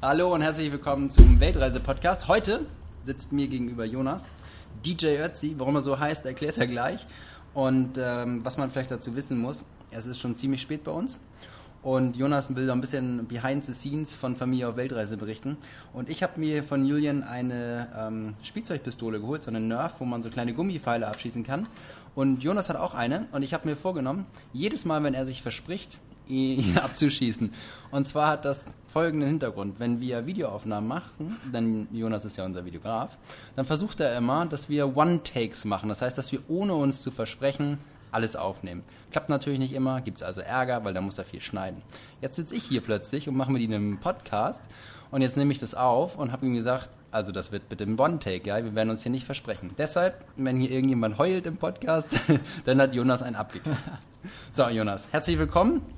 Hallo und herzlich willkommen zum Weltreise-Podcast. Heute sitzt mir gegenüber Jonas. DJ Ötzi, warum er so heißt, erklärt er gleich. Und ähm, was man vielleicht dazu wissen muss, es ist schon ziemlich spät bei uns. Und Jonas will da ein bisschen behind the scenes von Familie auf Weltreise berichten. Und ich habe mir von Julian eine ähm, Spielzeugpistole geholt, so eine Nerf, wo man so kleine Gummipfeile abschießen kann. Und Jonas hat auch eine. Und ich habe mir vorgenommen, jedes Mal, wenn er sich verspricht, ihn abzuschießen. Und zwar hat das folgenden Hintergrund. Wenn wir Videoaufnahmen machen, denn Jonas ist ja unser Videograf, dann versucht er immer, dass wir One-Takes machen. Das heißt, dass wir ohne uns zu versprechen alles aufnehmen. Klappt natürlich nicht immer, gibt es also Ärger, weil da muss er viel schneiden. Jetzt sitze ich hier plötzlich und mache mit ihm einen Podcast und jetzt nehme ich das auf und habe ihm gesagt, also das wird bitte ein One-Take, ja, wir werden uns hier nicht versprechen. Deshalb, wenn hier irgendjemand heult im Podcast, dann hat Jonas ein abgekriegt. So, Jonas, herzlich willkommen.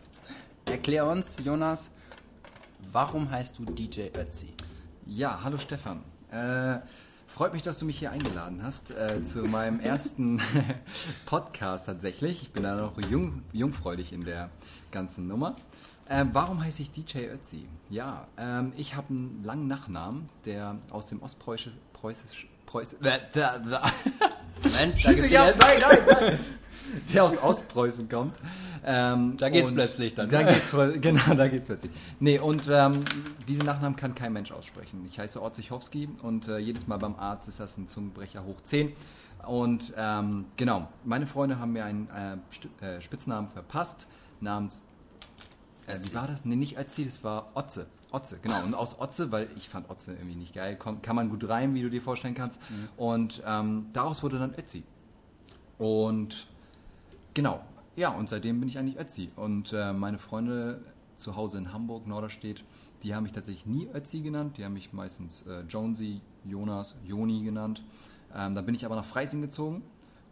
Erklär uns, Jonas, warum heißt du DJ Ötzi? Ja, hallo Stefan. Äh, freut mich, dass du mich hier eingeladen hast äh, zu meinem ersten Podcast tatsächlich. Ich bin da noch jung, jungfreudig in der ganzen Nummer. Äh, warum heiße ich DJ Ötzi? Ja, ähm, ich habe einen langen Nachnamen, der aus dem Ostpreußisch... Preußisch, Preußisch, Mensch, da gibt's ja, nein, nein, nein. Der aus Ostpreußen kommt. Ähm, da geht's plötzlich dann. Da geht's, genau, da geht's plötzlich. Nee, und ähm, diese Nachnamen kann kein Mensch aussprechen. Ich heiße Orzichowski und äh, jedes Mal beim Arzt ist das ein Zungenbrecher hoch 10. Und ähm, genau, meine Freunde haben mir einen äh, äh, Spitznamen verpasst, namens. Äh, wie war das? Nee, nicht Ötzi, das war Otze. Otze, genau. Und aus Otze, weil ich fand Otze irgendwie nicht geil, kann man gut rein, wie du dir vorstellen kannst. Mhm. Und ähm, daraus wurde dann Ötzi. Und genau, ja, und seitdem bin ich eigentlich Ötzi. Und äh, meine Freunde zu Hause in Hamburg, Norderstedt, die haben mich tatsächlich nie Ötzi genannt. Die haben mich meistens äh, Jonesy, Jonas, Joni genannt. Ähm, dann bin ich aber nach Freising gezogen.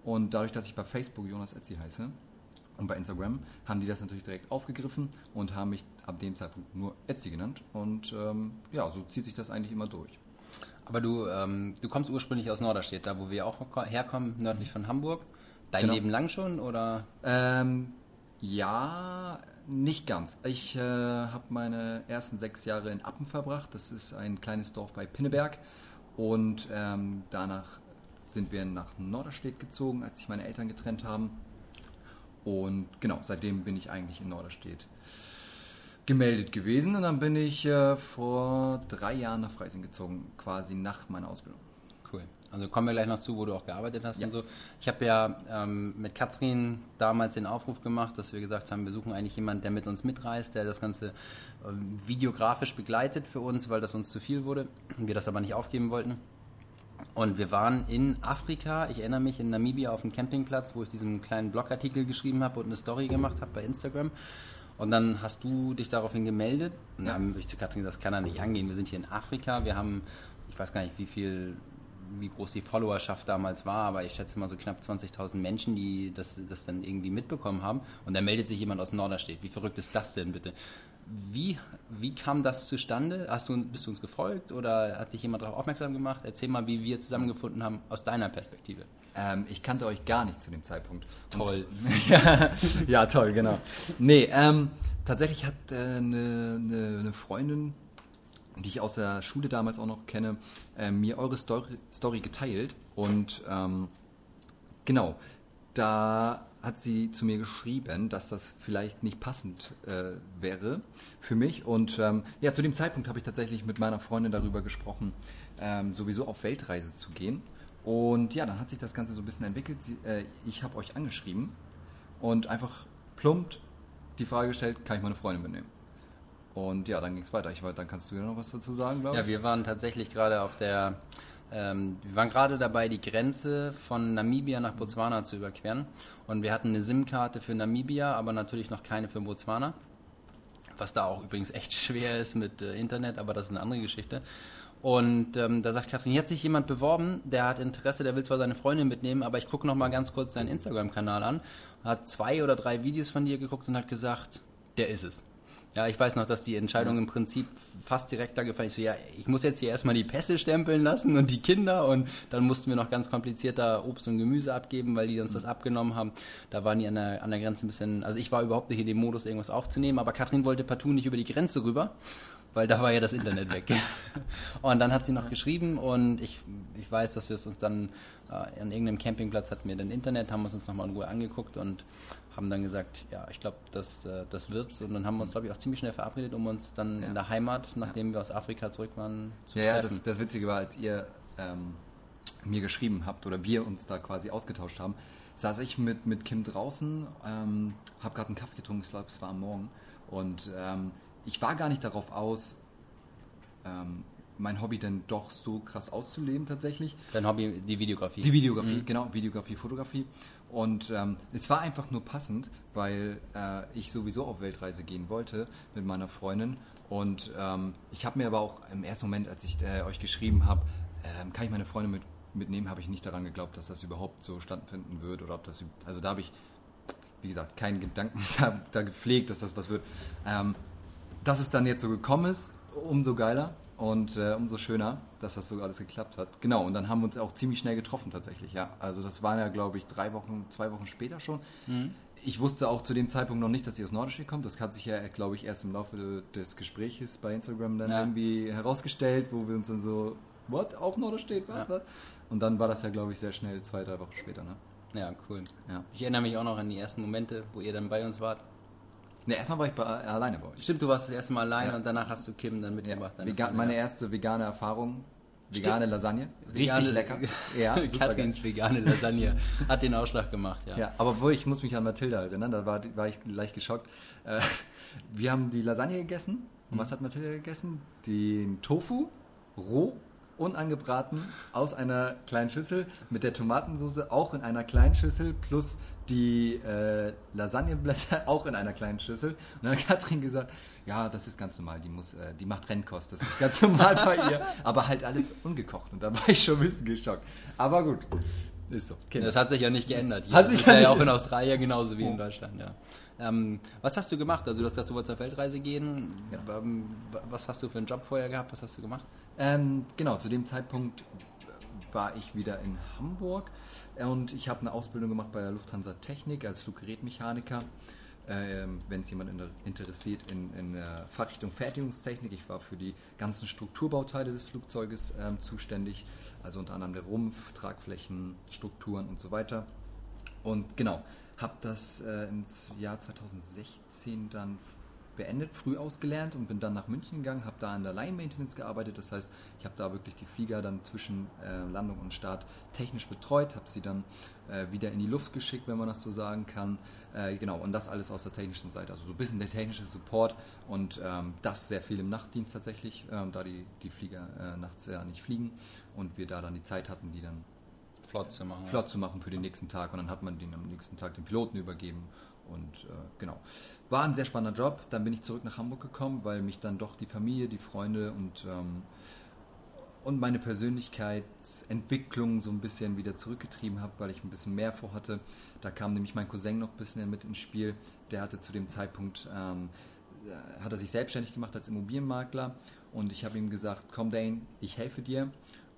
Und dadurch, dass ich bei Facebook Jonas Ötzi heiße und bei Instagram, haben die das natürlich direkt aufgegriffen und haben mich ab dem Zeitpunkt nur Ötzi genannt. Und ähm, ja, so zieht sich das eigentlich immer durch. Aber du, ähm, du kommst ursprünglich aus Norderstedt, da wo wir auch herkommen, nördlich von Hamburg. Dein genau. Leben lang schon oder? Ähm, ja, nicht ganz. Ich äh, habe meine ersten sechs Jahre in Appen verbracht. Das ist ein kleines Dorf bei Pinneberg. Und ähm, danach sind wir nach Norderstedt gezogen, als sich meine Eltern getrennt haben. Und genau, seitdem bin ich eigentlich in Norderstedt gemeldet gewesen. Und dann bin ich äh, vor drei Jahren nach Freising gezogen, quasi nach meiner Ausbildung. Also kommen wir gleich noch zu, wo du auch gearbeitet hast ja. und so. Ich habe ja ähm, mit Katrin damals den Aufruf gemacht, dass wir gesagt haben, wir suchen eigentlich jemanden, der mit uns mitreist, der das Ganze ähm, videografisch begleitet für uns, weil das uns zu viel wurde und wir das aber nicht aufgeben wollten. Und wir waren in Afrika, ich erinnere mich, in Namibia auf dem Campingplatz, wo ich diesen kleinen Blogartikel geschrieben habe und eine Story gemacht habe bei Instagram. Und dann hast du dich daraufhin gemeldet. Und dann habe ich zu Katrin gesagt, das kann da nicht angehen. Wir sind hier in Afrika, wir haben, ich weiß gar nicht, wie viel wie groß die Followerschaft damals war, aber ich schätze mal so knapp 20.000 Menschen, die das, das dann irgendwie mitbekommen haben. Und da meldet sich jemand aus Norderstedt. Wie verrückt ist das denn bitte? Wie, wie kam das zustande? Hast du, bist du uns gefolgt oder hat dich jemand darauf aufmerksam gemacht? Erzähl mal, wie wir zusammengefunden haben aus deiner Perspektive. Ähm, ich kannte euch gar nicht zu dem Zeitpunkt. Toll. ja, ja, toll, genau. Nee, ähm, tatsächlich hat äh, eine, eine, eine Freundin die ich aus der Schule damals auch noch kenne, äh, mir eure Story, Story geteilt. Und ähm, genau, da hat sie zu mir geschrieben, dass das vielleicht nicht passend äh, wäre für mich. Und ähm, ja, zu dem Zeitpunkt habe ich tatsächlich mit meiner Freundin darüber gesprochen, ähm, sowieso auf Weltreise zu gehen. Und ja, dann hat sich das Ganze so ein bisschen entwickelt. Sie, äh, ich habe euch angeschrieben und einfach plumpt die Frage gestellt, kann ich meine Freundin mitnehmen? Und ja, dann ging es weiter. Ich, dann kannst du ja noch was dazu sagen, glaube ich. Ja, wir waren tatsächlich gerade auf der, ähm, wir waren gerade dabei, die Grenze von Namibia nach Botswana zu überqueren. Und wir hatten eine SIM-Karte für Namibia, aber natürlich noch keine für Botswana. was da auch übrigens echt schwer ist mit äh, Internet, aber das ist eine andere Geschichte. Und ähm, da sagt Katrin, hier hat sich jemand beworben, der hat Interesse, der will zwar seine Freundin mitnehmen, aber ich gucke noch mal ganz kurz seinen Instagram-Kanal an, hat zwei oder drei Videos von dir geguckt und hat gesagt, der ist es. Ja, ich weiß noch, dass die Entscheidung im Prinzip fast direkt da gefallen ist. So, ja, ich muss jetzt hier erstmal die Pässe stempeln lassen und die Kinder und dann mussten wir noch ganz kompliziert da Obst und Gemüse abgeben, weil die uns das abgenommen haben. Da waren die an der, an der Grenze ein bisschen, also ich war überhaupt nicht in dem Modus, irgendwas aufzunehmen, aber Katrin wollte partout nicht über die Grenze rüber weil da war ja das Internet weg. und dann hat sie noch geschrieben und ich, ich weiß, dass wir es uns dann äh, an irgendeinem Campingplatz hatten wir dann Internet, haben wir es uns nochmal in Ruhe angeguckt und haben dann gesagt, ja, ich glaube, das, äh, das wird's. Und dann haben wir uns, glaube ich, auch ziemlich schnell verabredet, um uns dann ja. in der Heimat, nachdem wir aus Afrika zurück waren, zu ja, treffen. Ja, das, das Witzige war, als ihr ähm, mir geschrieben habt oder wir uns da quasi ausgetauscht haben, saß ich mit, mit Kim draußen, ähm, habe gerade einen Kaffee getrunken, ich glaube, es war am Morgen. Und ähm, ich war gar nicht darauf aus, ähm, mein Hobby dann doch so krass auszuleben tatsächlich. Dein Hobby, die Videografie. Die Videografie, mhm. genau, Videografie, Fotografie. Und ähm, es war einfach nur passend, weil äh, ich sowieso auf Weltreise gehen wollte mit meiner Freundin. Und ähm, ich habe mir aber auch im ersten Moment, als ich äh, euch geschrieben habe, äh, kann ich meine Freundin mit, mitnehmen, habe ich nicht daran geglaubt, dass das überhaupt so stattfinden wird oder ob das, also da habe ich, wie gesagt, keinen Gedanken da, da, gepflegt, dass das was wird. Ähm, dass es dann jetzt so gekommen ist, umso geiler und äh, umso schöner, dass das so alles geklappt hat. Genau, und dann haben wir uns auch ziemlich schnell getroffen tatsächlich, ja. Also das waren ja, glaube ich, drei Wochen, zwei Wochen später schon. Mhm. Ich wusste auch zu dem Zeitpunkt noch nicht, dass sie aus Norderstedt kommt. Das hat sich ja, glaube ich, erst im Laufe des Gesprächs bei Instagram dann ja. irgendwie herausgestellt, wo wir uns dann so, what, auch Norderstedt, was, ja. was? Und dann war das ja, glaube ich, sehr schnell, zwei, drei Wochen später, ne? Ja, cool. Ja. Ich erinnere mich auch noch an die ersten Momente, wo ihr dann bei uns wart. Ne, erstmal war ich bei, äh, alleine bei euch. Stimmt, du warst das erste Mal alleine ja. und danach hast du Kim dann mitgebracht. Ja. Vegan, meine erste vegane Erfahrung. Vegane. Lasagne. Richtig vegane, lecker. Ja, Katrins vegane Lasagne hat den Ausschlag gemacht, ja. ja aber wo ich muss mich an Mathilda erinnern, da war, war ich leicht geschockt. Äh, wir haben die Lasagne gegessen. Und mhm. was hat Mathilda gegessen? Den Tofu, roh unangebraten aus einer kleinen Schüssel mit der Tomatensauce auch in einer kleinen Schüssel plus die äh, Lasagneblätter auch in einer kleinen Schüssel. Und dann hat Katrin gesagt, ja, das ist ganz normal, die, muss, äh, die macht Rennkost, das ist ganz normal bei ihr. Aber halt alles ungekocht. Und da war ich schon ein bisschen geschockt. Aber gut, ist so. Kinder. Das hat sich ja nicht geändert. Hier. Hat das sich ist ja, ja auch in Australien genauso wie oh. in Deutschland, ja. Ähm, was hast du gemacht? Also du hast gesagt, du wolltest auf Weltreise gehen. Ja. Ähm, was hast du für einen Job vorher gehabt? Was hast du gemacht? Ähm, genau, zu dem Zeitpunkt war ich wieder in Hamburg und ich habe eine Ausbildung gemacht bei der Lufthansa Technik als Fluggerätmechaniker. Ähm, Wenn es jemand in interessiert in, in der Fachrichtung Fertigungstechnik, ich war für die ganzen Strukturbauteile des Flugzeuges ähm, zuständig, also unter anderem der Rumpf, Tragflächen, Strukturen und so weiter. Und genau, habe das äh, im Jahr 2016 dann beendet, früh ausgelernt und bin dann nach München gegangen, habe da an der Line Maintenance gearbeitet. Das heißt, ich habe da wirklich die Flieger dann zwischen äh, Landung und Start technisch betreut, habe sie dann äh, wieder in die Luft geschickt, wenn man das so sagen kann. Äh, genau, und das alles aus der technischen Seite. Also so ein bisschen der technische Support und ähm, das sehr viel im Nachtdienst tatsächlich, ähm, da die, die Flieger äh, nachts ja nicht fliegen und wir da dann die Zeit hatten, die dann flott zu machen. Flott zu machen für den nächsten Tag und dann hat man den am nächsten Tag den Piloten übergeben und äh, genau. War ein sehr spannender Job. Dann bin ich zurück nach Hamburg gekommen, weil mich dann doch die Familie, die Freunde und, ähm, und meine Persönlichkeitsentwicklung so ein bisschen wieder zurückgetrieben habe, weil ich ein bisschen mehr vorhatte. Da kam nämlich mein Cousin noch ein bisschen mit ins Spiel. Der hatte zu dem Zeitpunkt, ähm, äh, hat er sich selbstständig gemacht als Immobilienmakler und ich habe ihm gesagt, komm Dane, ich helfe dir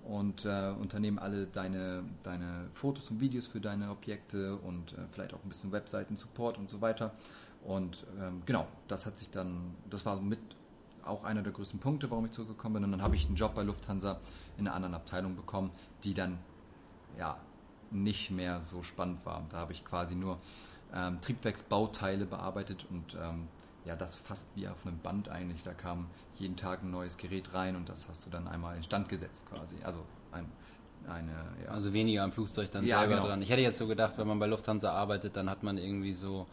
und äh, unternehmen alle deine, deine Fotos und Videos für deine Objekte und äh, vielleicht auch ein bisschen Webseiten-Support und so weiter. Und ähm, genau, das hat sich dann, das war mit auch einer der größten Punkte, warum ich zurückgekommen bin. Und dann habe ich einen Job bei Lufthansa in einer anderen Abteilung bekommen, die dann ja nicht mehr so spannend war. Da habe ich quasi nur ähm, Triebwerksbauteile bearbeitet und ähm, ja, das fast wie auf einem Band eigentlich. Da kam jeden Tag ein neues Gerät rein und das hast du dann einmal instand gesetzt quasi. Also ein, eine, ja. Also weniger am Flugzeug dann ja, selber genau. dran. Ich hätte jetzt so gedacht, wenn man bei Lufthansa arbeitet, dann hat man irgendwie so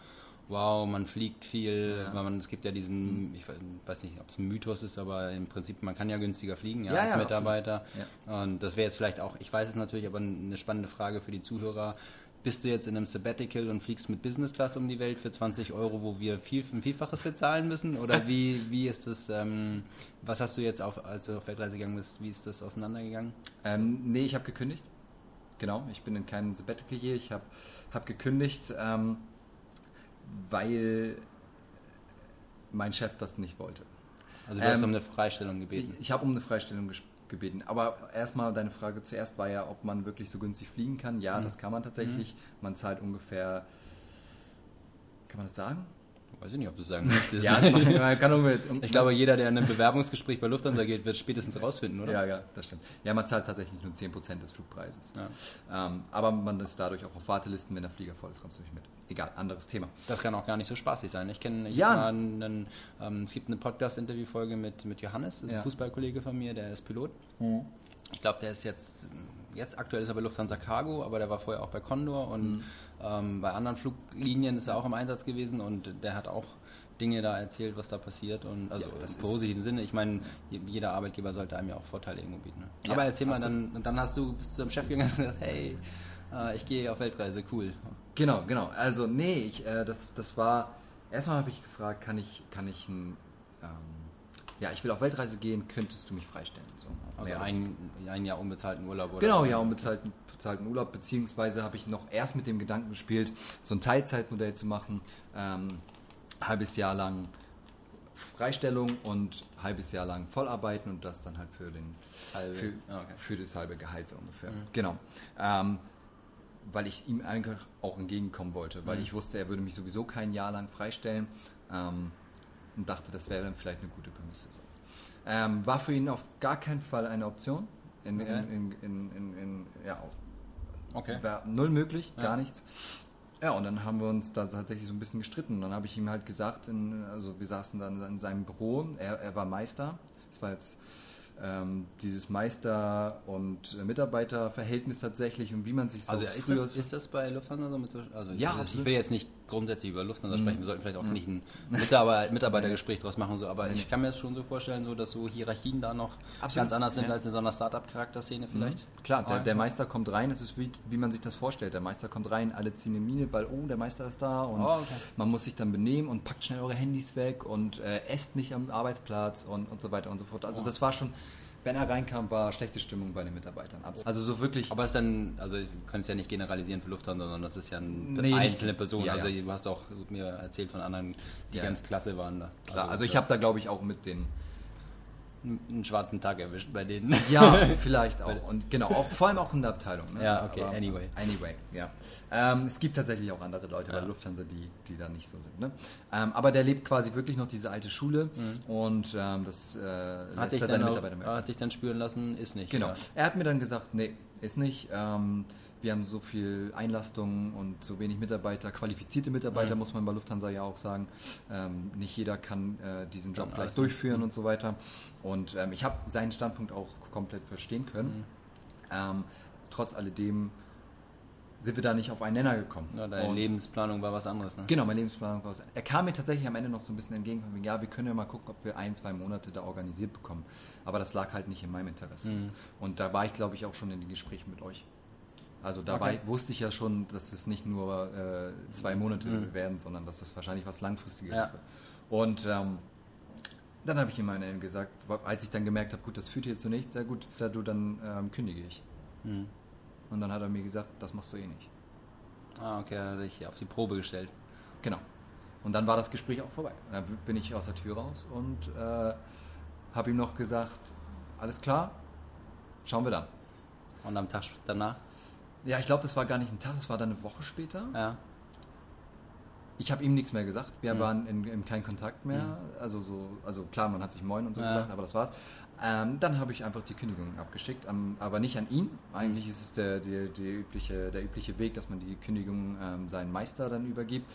wow, man fliegt viel, ja. man, es gibt ja diesen, ich weiß nicht, ob es ein Mythos ist, aber im Prinzip, man kann ja günstiger fliegen ja, ja als Mitarbeiter. Und das wäre jetzt vielleicht auch, ich weiß es natürlich, aber eine spannende Frage für die Zuhörer. bist du jetzt in einem Sabbatical und fliegst mit Business Class um die Welt für 20 Euro, wo wir viel, ein Vielfaches bezahlen müssen? Oder wie, wie ist das, ähm, was hast du jetzt, auf, als du auf Weltreise gegangen bist, wie ist das auseinandergegangen? Ähm, nee, ich habe gekündigt. Genau, ich bin in keinem Sabbatical hier. Ich habe hab gekündigt, ähm, weil mein Chef das nicht wollte. Also du hast Ähm, um eine Freistellung gebeten. Ich, ich habe um eine Freistellung gebeten. Aber erstmal deine Frage zuerst war ja, ob man wirklich so günstig fliegen kann. Ja, Mhm. das kann man tatsächlich. Man zahlt ungefähr, kann man das sagen? Weiß ich nicht, ob du sagen möchtest. Ja, man kann ungefähr, Ich glaube, jeder, der in einem Bewerbungsgespräch bei Lufthansa geht, wird spätestens rausfinden, oder? Ja, ja, das stimmt. Ja, man zahlt tatsächlich nur 10% des Flugpreises. Ja. Ähm, aber man ist dadurch auch auf Wartelisten, wenn der Flieger voll ist, kommst du nicht mit. Egal, anderes Thema. Das kann auch gar nicht so spaßig sein. Ich kenne, Ja. einen, ähm, es gibt eine Podcast-Interview-Folge mit, mit Johannes, ein Ja. Fußballkollege von mir, der ist Pilot. Ich glaube, der ist jetzt, jetzt aktuell ist er bei Lufthansa Cargo, aber der war vorher auch bei Condor und ähm, bei anderen Fluglinien ist er auch im Einsatz gewesen und der hat auch Dinge da erzählt, was da passiert und also Ja, das im positiven Sinne. Ich meine, je- jeder Arbeitgeber sollte einem ja auch Vorteile irgendwo bieten. Ne? Ja, aber erzähl mal, dann, dann hast du bist du zum Chef gegangen und hast gesagt, hey, äh, ich gehe auf Weltreise, cool. Genau, genau. Also, nee, ich, äh, das, das war. Erstmal habe ich gefragt, kann ich, kann ich ein. Ähm, ja, ich will auf Weltreise gehen, könntest du mich freistellen? So, Also ein, ein Jahr unbezahlten Urlaub oder Genau, ja, unbezahlten bezahlten Urlaub, beziehungsweise habe ich noch erst mit dem Gedanken gespielt, so ein Teilzeitmodell zu machen, ähm, halbes Jahr lang Freistellung und halbes Jahr lang Vollarbeiten und das dann halt für den Halbe. für, Ah, okay. für das halbe Gehalt so ungefähr. Mhm. Genau. Ähm, weil ich ihm einfach auch entgegenkommen wollte, weil Mhm. ich wusste, er würde mich sowieso kein Jahr lang freistellen ähm, und dachte, das wäre dann vielleicht eine gute Prämisse. Ähm, war für ihn auf gar keinen Fall eine Option. In, Okay. in, in, ja, Okay. war null möglich, Ja. gar nichts. Ja, und dann haben wir uns da tatsächlich so ein bisschen gestritten. Und dann habe ich ihm halt gesagt, in, also wir saßen dann in seinem Büro, er, er war Meister. Es war jetzt ähm, dieses Meister- und Mitarbeiterverhältnis tatsächlich und wie man sich so Also ist das, ist das bei Lufthansa so mit so, also Ja, ich, will jetzt nicht grundsätzlich über Lufthansa Mhm. sprechen, wir sollten vielleicht auch nicht ein Mitarbeiter, Mitarbeitergespräch draus machen, so, aber ich kann mir das schon so vorstellen, so, dass so Hierarchien da noch Absolut, ganz anders sind ja. als in so einer Startup-Charakterszene vielleicht. Klar, der, der Meister kommt rein, es ist wie, wie man sich das vorstellt. Der Meister kommt rein, alle ziehen eine Mine, weil, oh, der Meister ist da und Oh, okay. man muss sich dann benehmen und packt schnell eure Handys weg und äh, esst nicht am Arbeitsplatz und, und so weiter und so fort. Also Oh. das war schon, wenn er reinkam, war schlechte Stimmung bei den Mitarbeitern. Also so wirklich, Aber es ist dann, also wir können es ja nicht generalisieren für Lufthansa, sondern das ist ja ein, das Nee, einzelne Person. ja, also ja. du hast auch mir erzählt von anderen, die Ja. ganz klasse waren da. klar, also ich habe da glaube ich auch mit den, einen, schwarzen Tag erwischt bei denen. ja, vielleicht auch. Und genau, auch, vor allem auch in der Abteilung. Ne? Ja, okay, anyway. Anyway, ja. Ähm, es gibt tatsächlich auch andere Leute bei Ja. der Lufthansa, die, die da nicht so sind. Ne? Ähm, aber der lebt quasi wirklich noch diese alte Schule und ähm, das äh, Hat lässt er dann seine auch, Mitarbeiter mehr. hat dich dann spüren lassen, ist nicht. Genau. Ja. Er hat mir dann gesagt, nee, ist nicht. Ähm, wir haben so viel Einlastung und so wenig Mitarbeiter, qualifizierte Mitarbeiter, Mhm. muss man bei Lufthansa ja auch sagen. Ähm, nicht jeder kann äh, diesen Job gleich durchführen und so weiter. Und ähm, ich habe seinen Standpunkt auch komplett verstehen können. Mhm. Ähm, trotz alledem sind wir da nicht auf einen Nenner gekommen. Ja, deine Und- Lebensplanung war was anderes, ne? Genau, mein Lebensplan war was. Er kam mir tatsächlich am Ende noch so ein bisschen entgegen, von ja, wir können ja mal gucken, ob wir ein, zwei Monate da organisiert bekommen. Aber das lag halt nicht in meinem Interesse. Mhm. Und da war ich, glaube ich, auch schon in den Gesprächen mit euch. Also da war Okay. wusste ich ja schon, dass es nicht nur äh, zwei Monate Mhm. werden, sondern dass das wahrscheinlich was Langfristiges Ja. wird. Und ähm, dann habe ich ihm Ende gesagt, als ich dann gemerkt habe, gut, das führt jetzt zu nichts, ja gut, da du dann ähm, kündige ich. Mhm. Und dann hat er mir gesagt, das machst du eh nicht. Ah, okay, dann hat er dich auf die Probe gestellt. Genau. Und dann war das Gespräch auch vorbei. Dann bin ich aus der Tür raus und äh, habe ihm noch gesagt, alles klar, schauen wir dann. Und am Tag danach? Ja, ich glaube, das war gar nicht ein Tag, das war dann eine Woche später. Ja. Ich habe ihm nichts mehr gesagt. Wir Mhm. waren in, in keinem Kontakt mehr. Also so, also klar, man hat sich Moin und so Ja. gesagt, aber das war's. Ähm, dann habe ich einfach die Kündigung abgeschickt, am, aber nicht an ihn. Eigentlich Mhm. ist es der, der, der, übliche, der übliche Weg, dass man die Kündigung ähm, seinen Meister dann übergibt.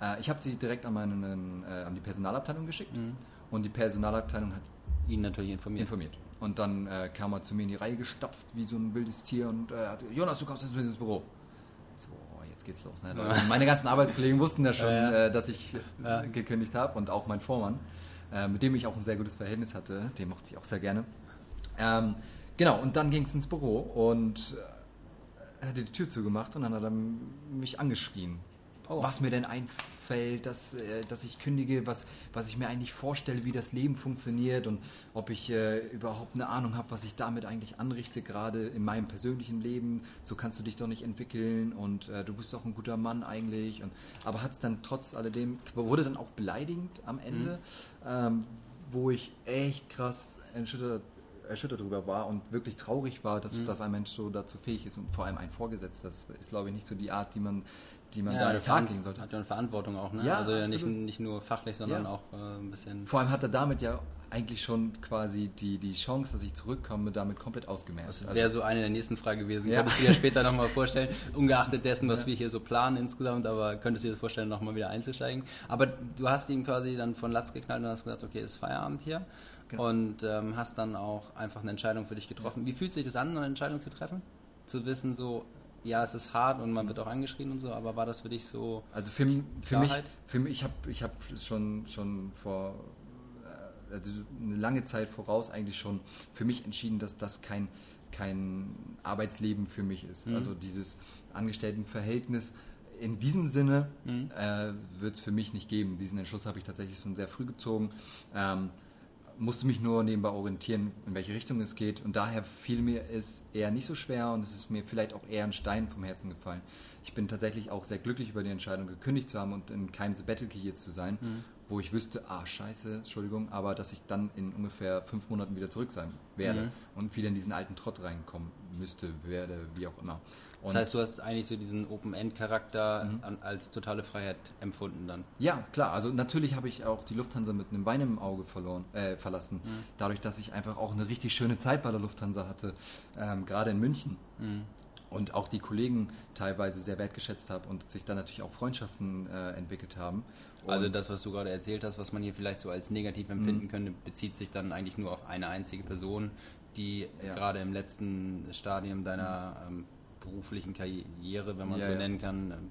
Äh, ich habe sie direkt an, meinen, äh, an die Personalabteilung geschickt Mhm. und die Personalabteilung hat Ihn natürlich informiert. informiert. Und dann äh, kam er zu mir in die Reihe gestapft wie so ein wildes Tier und äh, hat, Jonas, du kommst jetzt mit ins Büro. So, jetzt geht's los. Ne? Ja. Meine ganzen Arbeitskollegen wussten ja schon, Ja. Äh, dass ich äh, gekündigt habe und auch mein Vormann, äh, mit dem ich auch ein sehr gutes Verhältnis hatte, den mochte ich auch sehr gerne. Ähm, genau, und dann ging es ins Büro und äh, er hatte die Tür zugemacht und dann hat er mich angeschrien. Oh. Was mir denn einfällt, dass, äh, dass ich kündige, was, was ich mir eigentlich vorstelle, wie das Leben funktioniert und ob ich äh, überhaupt eine Ahnung habe, was ich damit eigentlich anrichte, gerade in meinem persönlichen Leben. So kannst du dich doch nicht entwickeln und äh, du bist doch ein guter Mann eigentlich. Und, aber hat es dann trotz alledem, wurde dann auch beleidigend am Ende, ähm, wo ich echt krass erschüttert, erschüttert darüber war und wirklich traurig war, dass, dass ein Mensch so dazu fähig ist und vor allem ein Vorgesetzter. Das ist, glaube ich, nicht so die Art, die man, die man da an den der Tag legen sollte. hat ja eine Verantwortung auch, ne? Ja, also ja nicht, absolut. nicht nur fachlich, sondern Ja. auch äh, ein bisschen. Vor allem hat er damit ja eigentlich schon quasi die, die Chance, dass ich zurückkomme, damit komplett ausgemerzt. Das wäre so eine der nächsten Fragen gewesen. Ja. Könntest du dir später nochmal vorstellen, ungeachtet dessen, was wir hier so planen insgesamt, aber könntest du dir das vorstellen, nochmal wieder einzusteigen? Aber du hast ihn quasi dann von Latz geknallt und hast gesagt, okay, ist Feierabend hier. Genau. Und ähm, hast dann auch einfach eine Entscheidung für dich getroffen. Wie fühlt sich das an, eine Entscheidung zu treffen? Zu wissen, so, ja, es ist hart und man wird auch angeschrien und so, aber war das für dich so. Also für, für mich, für mich, ich habe ich hab schon, schon vor äh, also eine lange Zeit voraus eigentlich schon für mich entschieden, dass das kein, kein Arbeitsleben für mich ist. Mhm. Also dieses Angestelltenverhältnis in diesem Sinne Mhm. äh, wird es für mich nicht geben. Diesen Entschluss habe ich tatsächlich schon sehr früh gezogen. Ähm, musste mich nur nebenbei orientieren, in welche Richtung es geht. Und daher fiel mir es eher nicht so schwer und es ist mir vielleicht auch eher ein Stein vom Herzen gefallen. Ich bin tatsächlich auch sehr glücklich über die Entscheidung, gekündigt zu haben und in keinem Sabbatical hier zu sein, wo ich wüsste, ah, scheiße, Entschuldigung, aber dass ich dann in ungefähr fünf Monaten wieder zurück sein werde Mhm. und wieder in diesen alten Trott reinkommen müsste, werde, wie auch immer. Und Das heißt, du hast eigentlich so diesen Open-End-Charakter an- als totale Freiheit empfunden dann. Ja, klar. Also natürlich habe ich auch die Lufthansa mit einem Bein im Auge verloren, äh, verlassen. Mhm. Dadurch, dass ich einfach auch eine richtig schöne Zeit bei der Lufthansa hatte, ähm, gerade in München. Mhm. Und auch die Kollegen teilweise sehr wertgeschätzt habe und sich dann natürlich auch Freundschaften äh, entwickelt haben. Also das, was du gerade erzählt hast, was man hier vielleicht so als negativ empfinden könnte, bezieht sich dann eigentlich nur auf eine einzige Person, die Ja. gerade im letzten Stadium deiner ähm, beruflichen Karriere, wenn man Ja, so ja. nennen kann, ähm,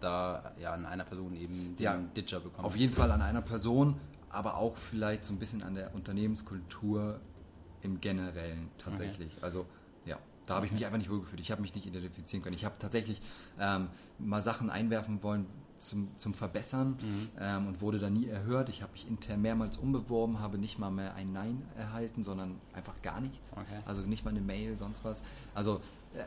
da ja an einer Person eben den Ja, Ditcher bekommen. Auf jeden Fall an einer Person, aber auch vielleicht so ein bisschen an der Unternehmenskultur im Generellen tatsächlich. Also ja, da habe ich mich einfach nicht wohlgefühlt. Ich habe mich nicht identifizieren können. Ich habe tatsächlich ähm, mal Sachen einwerfen wollen zum, zum Verbessern Mhm. ähm, und wurde da nie erhört. Ich habe mich intern mehrmals umbeworben, habe nicht mal mehr ein Nein erhalten, sondern einfach gar nichts. Okay. Also nicht mal eine Mail, sonst was. Also äh,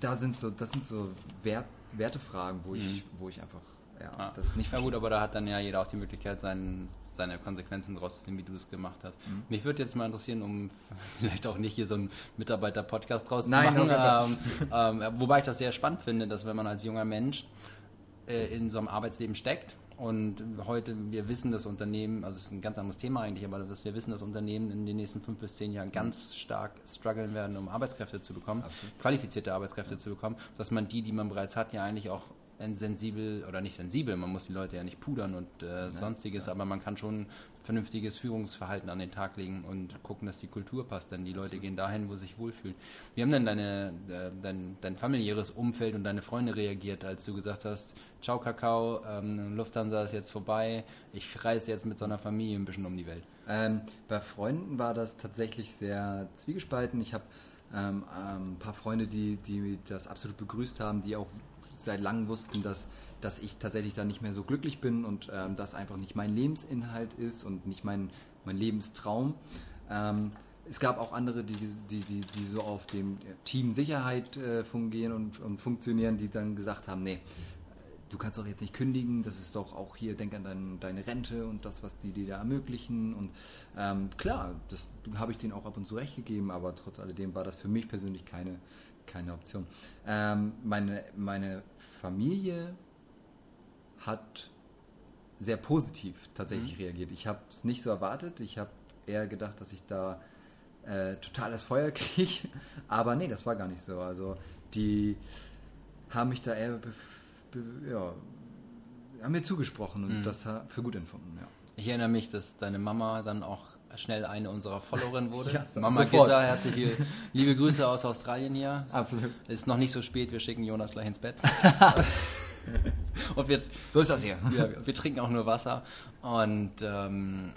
da sind so, das sind so Wert, Wertefragen, wo ich, wo ich einfach ja, Ja. das nicht Ja gut, verstehe. aber da hat dann ja jeder auch die Möglichkeit, seinen, seine Konsequenzen draus zu ziehen, wie du es gemacht hast. Mhm. Mich würde jetzt mal interessieren, um vielleicht auch nicht hier so einen Mitarbeiter-Podcast draus Nein, zu machen, ähm, ähm, wobei ich das sehr spannend finde, dass wenn man als junger Mensch äh, in so einem Arbeitsleben steckt und heute, wir wissen, das Unternehmen, also es ist ein ganz anderes Thema eigentlich, aber dass wir wissen, dass Unternehmen in den nächsten fünf bis zehn Jahren ganz stark strugglen werden, um Arbeitskräfte zu bekommen, Absolut. qualifizierte Arbeitskräfte zu bekommen, dass man die, die man bereits hat, ja eigentlich auch sensibel oder nicht sensibel, man muss die Leute ja nicht pudern und äh, sonstiges, aber man kann schon vernünftiges Führungsverhalten an den Tag legen und gucken, dass die Kultur passt, denn die Leute gehen dahin, wo sie sich wohlfühlen. Wie haben denn deine, äh, dein, dein familiäres Umfeld und deine Freunde reagiert, als du gesagt hast, ciao Kakao, ähm, Lufthansa ist jetzt vorbei, ich reise jetzt mit so einer Familie ein bisschen um die Welt. Ähm, bei Freunden war das tatsächlich sehr zwiegespalten. Ich habe ähm, ein paar Freunde, die, die das absolut begrüßt haben, die auch seit langem wussten, dass, dass ich tatsächlich da nicht mehr so glücklich bin und ähm, das einfach nicht mein Lebensinhalt ist und nicht mein, mein Lebenstraum. Ähm, es gab auch andere, die, die, die, die so auf dem Team Sicherheit äh, fungieren und, und funktionieren, die dann gesagt haben, nee, du kannst doch jetzt nicht kündigen, das ist doch auch hier, denk an dein, deine Rente und das, was die dir da ermöglichen. Und ähm, klar, das habe ich denen auch ab und zu recht gegeben, aber trotz alledem war das für mich persönlich keine, keine Option. Ähm, meine, meine Familie hat sehr positiv tatsächlich reagiert. Ich habe es nicht so erwartet. Ich habe eher gedacht, dass ich da äh, total das Feuer kriege. Aber nee, das war gar nicht so. Also die haben mich da eher ja, haben mir zugesprochen und das ha- für gut empfunden. Ja. Ich erinnere mich, dass deine Mama dann auch schnell eine unserer Followerinnen wurde. Ja, Mama sofort. Gitta, herzliche liebe Grüße aus Australien hier. Absolut. Ist noch nicht so spät, wir schicken Jonas gleich ins Bett. und wir, So ist das hier. ja, wir trinken auch nur Wasser. Und ähm,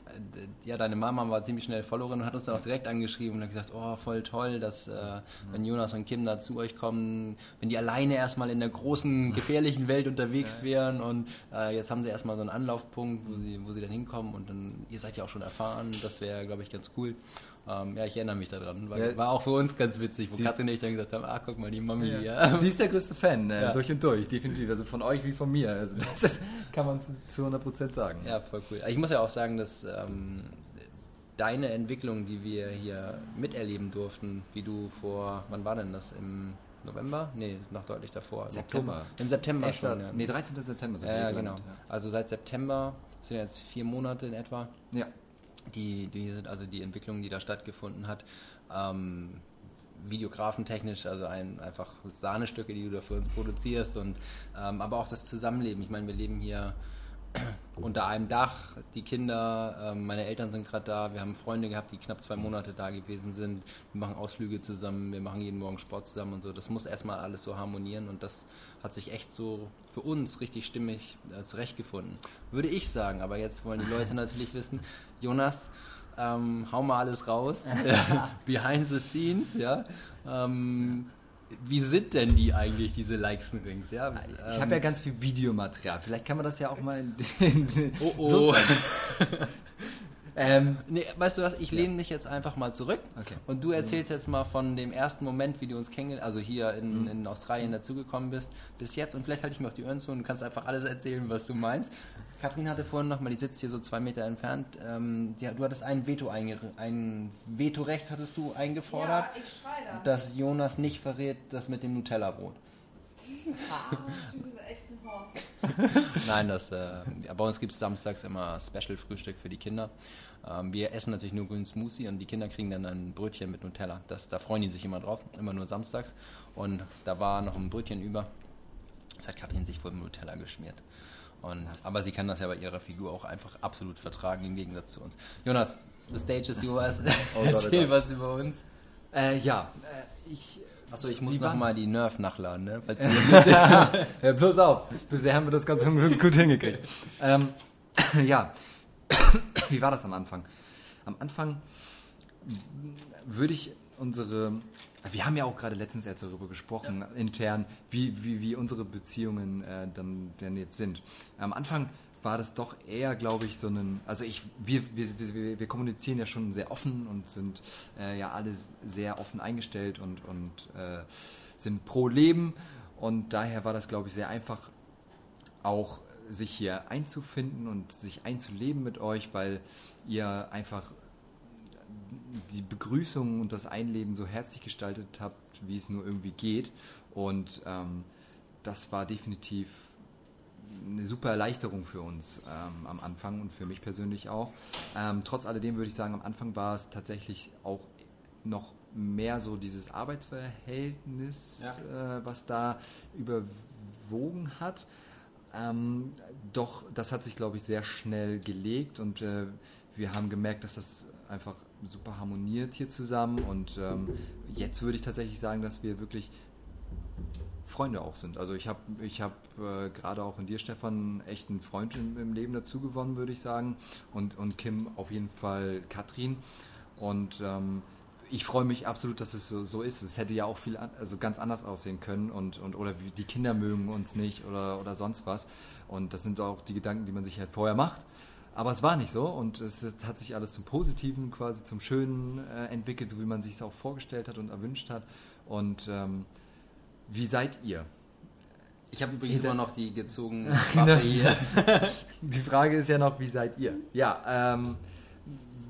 ja, deine Mama war ziemlich schnell Followerin und hat uns dann auch direkt angeschrieben und hat gesagt, oh, voll toll, dass äh, wenn Jonas und Kim da zu euch kommen, wenn die alleine erstmal in der großen, gefährlichen Welt unterwegs wären und äh, jetzt haben sie erstmal so einen Anlaufpunkt, wo sie, wo sie dann hinkommen und dann, ihr seid ja auch schon erfahren, das wäre, glaube ich, ganz cool. Ähm, ja, ich erinnere mich daran. War, Ja. war auch für uns ganz witzig, wo Katrin und ich dann gesagt haben, ah, guck mal, die Mami, ja. Ja. Sie ist der größte Fan, Ja. durch und durch, definitiv. Also von euch wie von mir. Also das kann man zu, zu 100% sagen. Ja, voll cool. Ich muss ja auch sagen, dass ähm, deine Entwicklung, die wir hier miterleben durften, wie du vor, wann war denn das? Im November? Nee, noch deutlich davor. Im September. Im September 11. schon, ja. Nee, 13. September sind ja, ja, genau. gelandet, Also seit September das sind jetzt vier Monate in etwa, Ja. Die, die, also die Entwicklung, die da stattgefunden hat. Ähm, videografentechnisch, also ein, einfach Sahnestücke, die du da für uns produzierst und ähm, aber auch das Zusammenleben. Ich meine, wir leben hier unter einem Dach, die Kinder, ähm, meine Eltern sind gerade da, wir haben Freunde gehabt, die knapp zwei Monate da gewesen sind, wir machen Ausflüge zusammen, wir machen jeden Morgen Sport zusammen und so. Das muss erstmal alles so harmonieren und das hat sich echt so für uns richtig stimmig äh, zurechtgefunden. Würde ich sagen, aber jetzt wollen die Leute natürlich wissen, Jonas, ähm, hau mal alles raus, behind the scenes, ja. Ähm, wie sind denn die eigentlich, diese Likes und Rings? Ja, Ich ähm, habe ja ganz viel Videomaterial. Vielleicht kann man das ja auch mal in, in, Oh, oh. so. Ähm, Nee, weißt du was, ich lehne mich jetzt einfach mal zurück Okay. und du erzählst jetzt mal von dem ersten Moment, wie du uns kennengelernt, also hier in, in Australien dazugekommen bist, bis jetzt und vielleicht halte ich mir auch die Ohren zu und du kannst einfach alles erzählen, was du meinst. Kathrin hatte vorhin noch mal, die sitzt hier so zwei Meter entfernt, ähm, die, du hattest ein Veto einge ein Vetorecht hattest du eingefordert, da. dass Jonas nicht verrät, das mit dem Nutella-Brot. Ah, du bist echt ein Horst. Nein, das, äh, ja, bei uns gibt es samstags immer Special-Frühstück für die Kinder. Ähm, wir essen natürlich nur grünen Smoothie und die Kinder kriegen dann ein Brötchen mit Nutella. Das, da freuen die sich immer drauf, immer nur samstags. Und da war noch ein Brötchen über. Das hat Katrin sich wohl mit Nutella geschmiert. Und, aber sie kann das ja bei ihrer Figur auch einfach absolut vertragen, im Gegensatz zu uns. Jonas, the stage is yours. Oh oh Erzähl was über uns. äh, ja, äh, ich. Achso, ich muss Wie noch war's? mal die Nerf nachladen, ne? Falls du Hör bloß auf. Bisher haben wir das ganz gut hingekriegt. Ähm, ja, wie war das am Anfang? Am Anfang würde ich unsere. Wir haben ja auch gerade letztens erst darüber gesprochen, intern, wie, wie, wie unsere Beziehungen äh, dann denn jetzt sind. Am Anfang war das doch eher, glaube ich, so ein. Also ich, wir, wir, wir, wir kommunizieren ja schon sehr offen und sind äh, ja alle sehr offen eingestellt und, und äh, sind pro Leben. Und daher war das, glaube ich, sehr einfach, auch sich hier einzufinden und sich einzuleben mit euch, weil ihr einfach die Begrüßung und das Einleben so herzlich gestaltet habt, wie es nur irgendwie geht. Und ähm, das war definitiv eine super Erleichterung für uns ähm, am Anfang und für mich persönlich auch. Ähm, trotz alledem würde ich sagen, am Anfang war es tatsächlich auch noch mehr so dieses Arbeitsverhältnis, äh, was da überwogen hat. Ähm, doch das hat sich, glaube ich, sehr schnell gelegt und äh, wir haben gemerkt, dass das einfach super harmoniert hier zusammen und ähm, jetzt würde ich tatsächlich sagen, dass wir wirklich Freunde auch sind. Also ich habe ich hab, äh, gerade auch in dir, Stefan, echt einen Freund im, im Leben dazu gewonnen, würde ich sagen. Und, und Kim auf jeden Fall Katrin. Und ähm, ich freue mich absolut, dass es so, so ist. Es hätte ja auch viel an, also ganz anders aussehen können und, und oder die Kinder mögen uns nicht oder, oder sonst was. Und das sind auch die Gedanken, die man sich halt vorher macht. Aber es war nicht so und es hat sich alles zum Positiven, quasi zum Schönen äh, entwickelt, so wie man sich es auch vorgestellt hat und erwünscht hat. Und ähm, wie seid ihr? Ich habe übrigens immer noch die gezogene Waffe hier. Die Frage ist ja noch, wie seid ihr? Ja, ähm,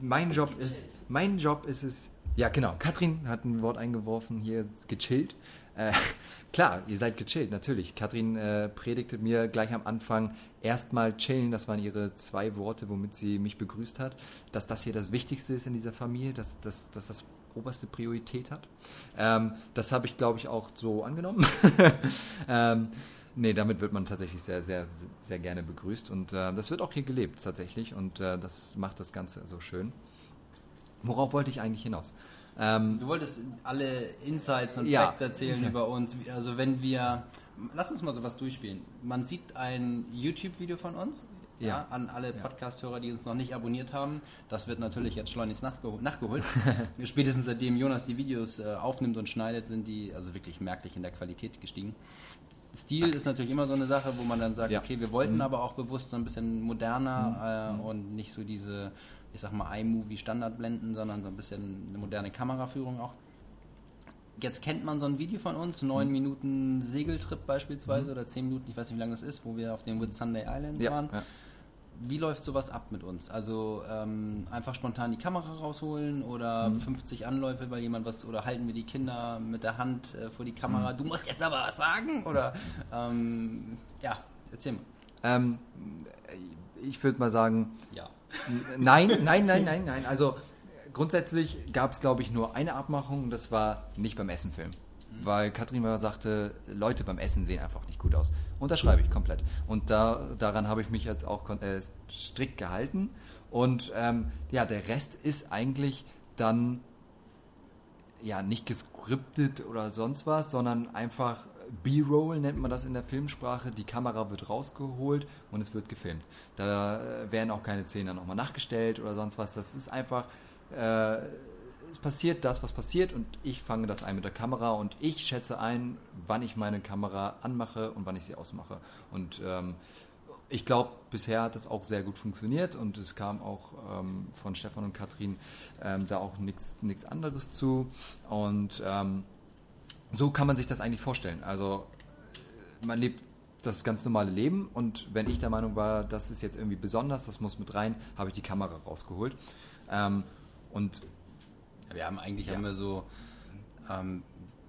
mein Job ist, mein Job ist es, ja genau, Katrin hat ein Wort eingeworfen, hier gechillt. Äh, klar, ihr seid gechillt, natürlich. Katrin äh, predigte mir gleich am Anfang erstmal chillen, das waren ihre zwei Worte, womit sie mich begrüßt hat, dass das hier das Wichtigste ist in dieser Familie, dass, dass, dass das oberste Priorität hat. Ähm, das habe ich, glaube ich, auch so angenommen. ähm, nee, damit wird man tatsächlich sehr, sehr, sehr gerne begrüßt und äh, das wird auch hier gelebt tatsächlich und äh, das macht das Ganze so schön. Worauf wollte ich eigentlich hinaus? Ähm, Du wolltest alle Insights und Ja, Facts erzählen Insight. über uns. Also wenn wir lass uns mal sowas durchspielen. Man sieht ein YouTube-Video von uns. Ja, Ja. an alle Podcast-Hörer, die uns noch nicht abonniert haben. Das wird natürlich jetzt schleunigst nachgeho- nachgeholt. Spätestens seitdem Jonas die Videos äh, aufnimmt und schneidet, sind die also wirklich merklich in der Qualität gestiegen. Stil ist natürlich immer so eine Sache, wo man dann sagt, Ja. Mhm. okay, wir wollten aber auch bewusst so ein bisschen moderner äh, und nicht so diese, ich sag mal, iMovie-Standardblenden, sondern so ein bisschen eine moderne Kameraführung auch. Jetzt kennt man so ein Video von uns, Mhm. neun Minuten Segeltrip beispielsweise oder zehn Minuten, ich weiß nicht, wie lange das ist, wo wir auf den Whitsunday Islands Ja, waren. ja. Wie läuft sowas ab mit uns? Also ähm, einfach spontan die Kamera rausholen oder Mhm. 50 Anläufe, weil jemand was oder halten wir die Kinder mit der Hand äh, vor die Kamera? Mhm. Du musst jetzt aber was sagen oder ähm, ja, erzähl mal. Ähm, ich würde mal sagen, Ja. Nein, nein, nein, nein, nein. Also grundsätzlich gab es, glaube ich, nur eine Abmachung, das war nicht beim Essen filmen. Weil Katrin mal sagte, Leute beim Essen sehen einfach nicht gut aus. Unterschreibe ich komplett. Und da, daran habe ich mich jetzt auch äh, strikt gehalten. Und ähm, ja, der Rest ist eigentlich dann ja nicht gescriptet oder sonst was, sondern einfach B-Roll nennt man das in der Filmsprache. Die Kamera wird rausgeholt und es wird gefilmt. Da äh, werden auch keine Szenen nochmal nachgestellt oder sonst was. Das ist einfach, äh, passiert das, was passiert und ich fange das ein mit der Kamera und ich schätze ein, wann ich meine Kamera anmache und wann ich sie ausmache. Und ähm, ich glaube, bisher hat das auch sehr gut funktioniert und es kam auch ähm, von Stefan und Katrin ähm, da auch nichts anderes zu. Und ähm, so kann man sich das eigentlich vorstellen. Also man lebt das ganz normale Leben und wenn ich der Meinung war, das ist jetzt irgendwie besonders, das muss mit rein, habe ich die Kamera rausgeholt. Ähm, und Wir haben eigentlich Ja. haben wir so, ähm,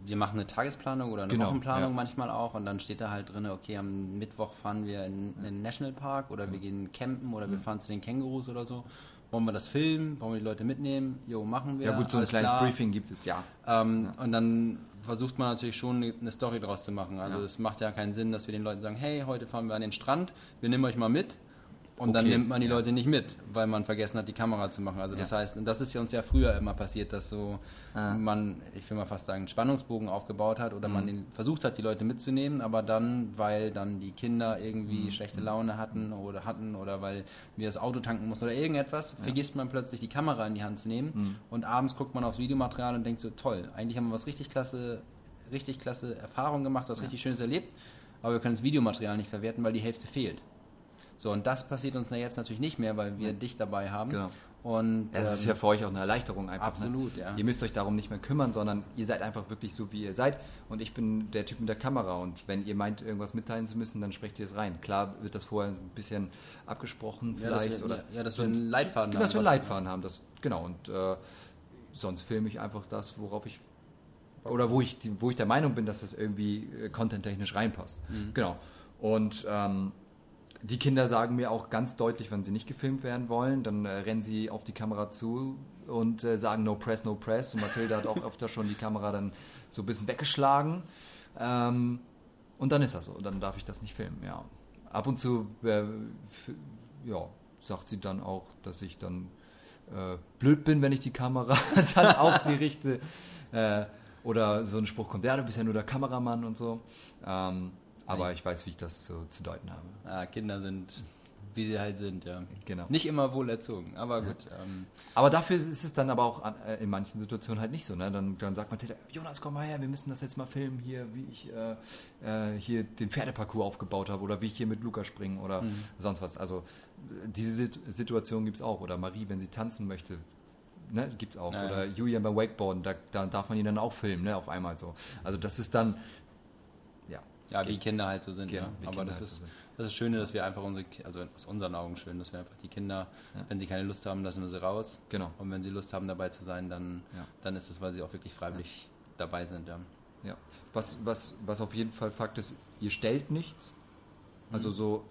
wir machen eine Tagesplanung oder eine Genau, Wochenplanung ja. manchmal auch und dann steht da halt drin, okay, am Mittwoch fahren wir in, in den Nationalpark oder wir gehen campen oder Mhm. wir fahren zu den Kängurus oder so. Wollen wir das filmen? Wollen wir die Leute mitnehmen? Jo, machen wir. ja gut, so ein kleines klar. Briefing gibt es, ja. Ähm, Und dann versucht man natürlich schon eine- eine Story draus zu machen. Also Ja. es macht ja keinen Sinn, dass wir den Leuten sagen, hey, heute fahren wir an den Strand, wir nehmen euch mal mit. Und dann Okay, nimmt man die ja. Leute nicht mit, weil man vergessen hat, die Kamera zu machen. Also das Ja. heißt, und das ist ja uns ja früher immer passiert, dass so Ah. man, ich will mal fast sagen, einen Spannungsbogen aufgebaut hat oder Mhm. man versucht hat, die Leute mitzunehmen, aber dann, weil dann die Kinder irgendwie Mhm. schlechte Laune hatten oder hatten oder weil wir das Auto tanken mussten oder irgendetwas, vergisst man plötzlich die Kamera in die Hand zu nehmen Mhm. und abends guckt man aufs Videomaterial und denkt so, toll, eigentlich haben wir was richtig klasse, richtig klasse Erfahrungen gemacht, was richtig Schönes erlebt, aber wir können das Videomaterial nicht verwerten, weil die Hälfte fehlt. So, und das passiert uns ja jetzt natürlich nicht mehr, weil wir dich dabei haben. Genau. Und Das ist ähm, ja für euch auch eine Erleichterung einfach. absolut, ne? ja. Ihr müsst euch darum nicht mehr kümmern, sondern ihr seid einfach wirklich so, wie ihr seid. Und ich bin der Typ mit der Kamera. Und wenn ihr meint, irgendwas mitteilen zu müssen, dann sprecht ihr es rein. Klar wird das vorher ein bisschen abgesprochen Ja, vielleicht. wir- oder ja, dass so wir einen Leitfaden Dass wir haben, einen Leitfaden haben, das, genau. Und äh, sonst filme ich einfach das, worauf ich oder wo ich, wo ich der Meinung bin, dass das irgendwie äh, contenttechnisch reinpasst. Mhm. Genau. Und ähm, die Kinder sagen mir auch ganz deutlich, wenn sie nicht gefilmt werden wollen, dann äh, rennen sie auf die Kamera zu und äh, sagen No Press, No Press. Und Mathilda hat auch öfter schon die Kamera dann so ein bisschen weggeschlagen. Ähm, und dann ist das so. Dann darf ich das nicht filmen, ja. Ab und zu äh, ja, sagt sie dann auch, dass ich dann äh, blöd bin, wenn ich die Kamera dann auf sie richte. Äh, oder so ein Spruch kommt, ja, du bist ja nur der Kameramann und so. Ähm, aber ich weiß, wie ich das so zu deuten habe. ja, Kinder sind, wie sie halt sind, ja. Genau. Nicht immer wohl erzogen, aber gut. Ähm, Aber dafür ist es dann aber auch an, äh, in manchen Situationen halt nicht so. Ne? Dann, dann sagt man, Jonas, komm mal her, wir müssen das jetzt mal filmen, hier, wie ich äh, äh, hier den Pferdeparcours aufgebaut habe oder wie ich hier mit Luca springe oder sonst was. Also diese Sit- Situation gibt es auch. Oder Marie, wenn sie tanzen möchte, ne, gibt es auch. Ja, ja. Oder Julian beim Wakeboarden, da, da darf man ihn dann auch filmen, ne, auf einmal so. Also das ist dann, ja. ja, wie. Kinder halt so sind. Genau, ja. wie Aber das halt so ist sind. das ist Schöne, dass wir einfach unsere, also aus unseren Augen schön, dass wir einfach die Kinder, Ja. wenn sie keine Lust haben, lassen wir sie raus. Genau. Und wenn sie Lust haben, dabei zu sein, dann, Ja. dann ist es, weil sie auch wirklich freiwillig dabei sind. Ja. Ja. Was, was, was auf jeden Fall Fakt ist, ihr stellt nichts. Also so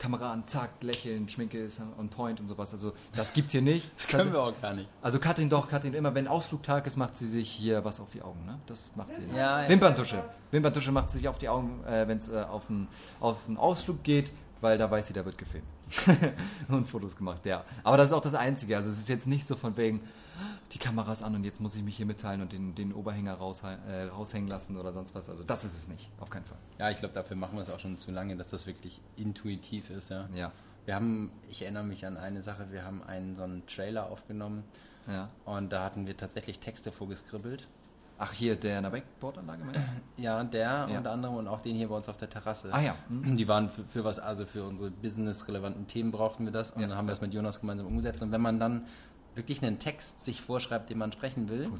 Kamera an, zack, lächeln, Schminke ist on point und sowas. Also das gibt's hier nicht. Das können wir auch gar nicht. Also Katrin doch, Katrin immer, wenn Ausflugtag ist, macht sie sich hier was auf die Augen, ne? Das macht sie. Ja, ja. Wimperntusche. Wimperntusche macht sie sich auf die Augen, äh, wenn es äh, auf, einen, auf einen Ausflug geht, weil da weiß sie, da wird gefilmt. und Fotos gemacht, ja. Aber das ist auch das Einzige. Also es ist jetzt nicht so von wegen, die Kameras an und jetzt muss ich mich hier mitteilen und den, den Oberhänger raus, äh, raushängen lassen oder sonst was. Also das ist es nicht, auf keinen Fall. Ja, ich glaube, dafür machen wir es auch schon zu lange, dass das wirklich intuitiv ist, ja. Ja. Wir haben, ich erinnere mich an eine Sache, wir haben einen so einen Trailer aufgenommen ja. und da hatten wir tatsächlich Texte vorgeskribbelt. Ach, hier der in der Backboard-Anlage, du? Ja, der Ja. unter anderem und auch den hier bei uns auf der Terrasse. Ah ja. Mhm. Die waren für, für was, also für unsere business-relevanten Themen brauchten wir das und Ja. dann haben wir das mit Jonas gemeinsam umgesetzt. Und wenn man dann wirklich einen Text sich vorschreibt, den man sprechen will,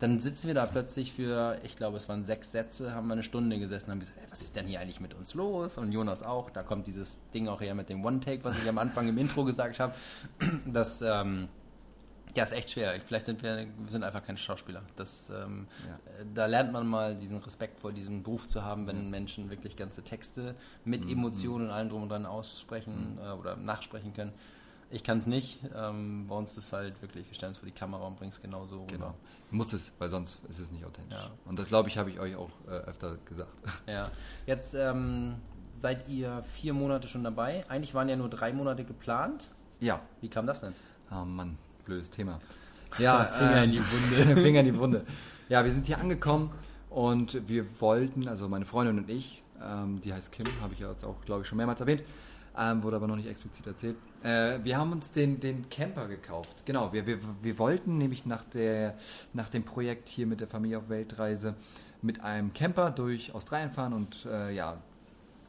dann sitzen wir da plötzlich für, ich glaube, es waren sechs Sätze, haben wir eine Stunde gesessen und haben gesagt, ey, was ist denn hier eigentlich mit uns los? Und Jonas auch, da kommt dieses Ding auch her mit dem One-Take, was ich am Anfang im Intro gesagt habe. Das, ähm, ja, ist echt schwer. Vielleicht sind wir, wir sind einfach keine Schauspieler. Das, ähm, Ja. Da lernt man mal diesen Respekt vor diesem Beruf zu haben, wenn Menschen wirklich ganze Texte mit Mhm. Emotionen und allem drum und dran aussprechen äh, oder nachsprechen können. Ich kann es nicht. Ähm, bei uns ist halt wirklich, wir stellen es vor die Kamera und bringen es genau so rüber. Genau. Muss es, weil sonst ist es nicht authentisch. Ja. Und das, glaube ich, habe ich euch auch äh, öfter gesagt. Ja, jetzt ähm, seid ihr vier Monate schon dabei. Eigentlich waren ja nur drei Monate geplant. Ja. Wie kam das denn? Oh Mann, blödes Thema. Ja, Finger in die Wunde. Finger in die Wunde. Ja, wir sind hier angekommen und wir wollten, also meine Freundin und ich, ähm, die heißt Kim, habe ich ja jetzt auch, glaube ich, schon mehrmals erwähnt, ähm, wurde aber noch nicht explizit erzählt. Äh, wir haben uns den, den Camper gekauft. Genau, wir, wir, wir wollten nämlich nach, der, nach dem Projekt hier mit der Familie auf Weltreise mit einem Camper durch Australien fahren und äh, ja,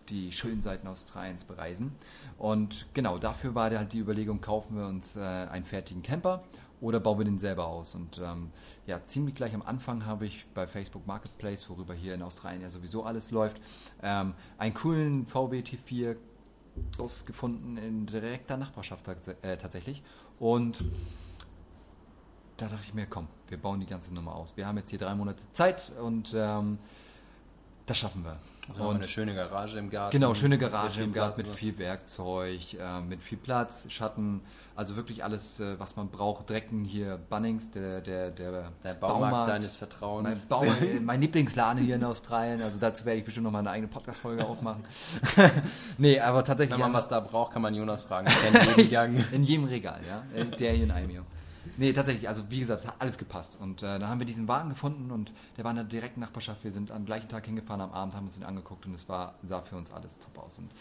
die schönen Seiten Australiens bereisen. Und genau, dafür war halt die Überlegung, kaufen wir uns äh, einen fertigen Camper oder bauen wir den selber aus. Und ähm, ja, ziemlich gleich am Anfang habe ich bei Facebook Marketplace, worüber hier in Australien ja sowieso alles läuft, ähm, einen coolen VW T4 Bus gefunden in direkter Nachbarschaft äh, tatsächlich. Und da dachte ich mir, komm, wir bauen die ganze Nummer aus. Wir haben jetzt hier drei Monate Zeit und ähm, das schaffen wir. Also wir eine schöne Garage im Garten. Genau, schöne Garage im Garten Platz. mit viel Werkzeug, äh, mit viel Platz, Schatten, also wirklich alles, äh, was man braucht. Drecken hier, Bunnings, der, der, der, Der Baumarkt, deines Mein, Vertrauens. Bau, mein Lieblingsladen hier in Australien, also dazu werde ich bestimmt noch mal eine eigene Podcast-Folge aufmachen. nee, aber tatsächlich. Wenn man also- was da braucht, kann man Jonas fragen. In jedem Regal, ja. Äh, Der hier in Almio. Nee, tatsächlich, also wie gesagt, hat alles gepasst. Und äh, dann haben wir diesen Wagen gefunden und der war in der direkten Nachbarschaft. Wir sind am gleichen Tag hingefahren, am Abend haben uns den angeguckt und es war, sah für uns alles top aus. Und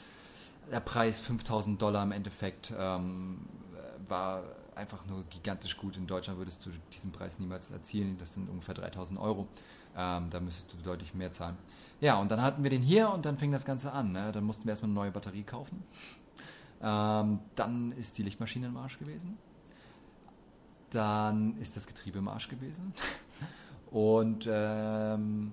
der Preis 5000 Dollar im Endeffekt ähm, äh, war einfach nur gigantisch gut. In Deutschland würdest du diesen Preis niemals erzielen. Das sind ungefähr 3000 Euro. Ähm, da müsstest du deutlich mehr zahlen. Ja, und dann hatten wir den hier und dann fing das Ganze an. Ne? Dann mussten wir erstmal eine neue Batterie kaufen. Ähm, dann ist die Lichtmaschine im Arsch gewesen. Dann ist das Getriebe im Arsch gewesen. Und ähm,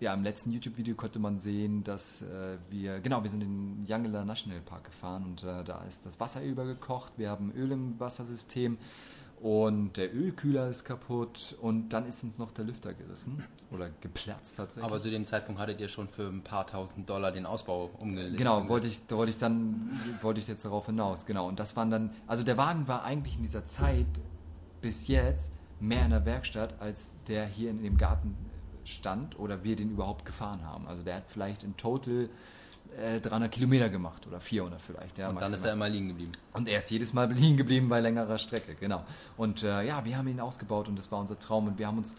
ja, im letzten YouTube-Video konnte man sehen, dass äh, wir, genau, wir sind in den Yangela National Park gefahren und äh, da ist das Wasser übergekocht. Wir haben Öl im Wassersystem und der Ölkühler ist kaputt und dann ist uns noch der Lüfter gerissen oder geplatzt tatsächlich. Aber zu dem Zeitpunkt hattet ihr schon für ein paar tausend Dollar den Ausbau umgelegt. Genau, wollte ich, da wollte ich dann, wollte ich jetzt darauf hinaus, genau. Und das waren dann, also der Wagen war eigentlich in dieser Zeit bis jetzt mehr in der Werkstatt, als der hier in dem Garten stand oder wir den überhaupt gefahren haben. Also der hat vielleicht in total äh, 300 Kilometer gemacht oder 400 vielleicht. Ja, Und dann ist maximal. er immer liegen geblieben. Und er ist jedes Mal liegen geblieben bei längerer Strecke, genau. Und äh, ja, wir haben ihn ausgebaut und das war unser Traum. Und wir haben uns,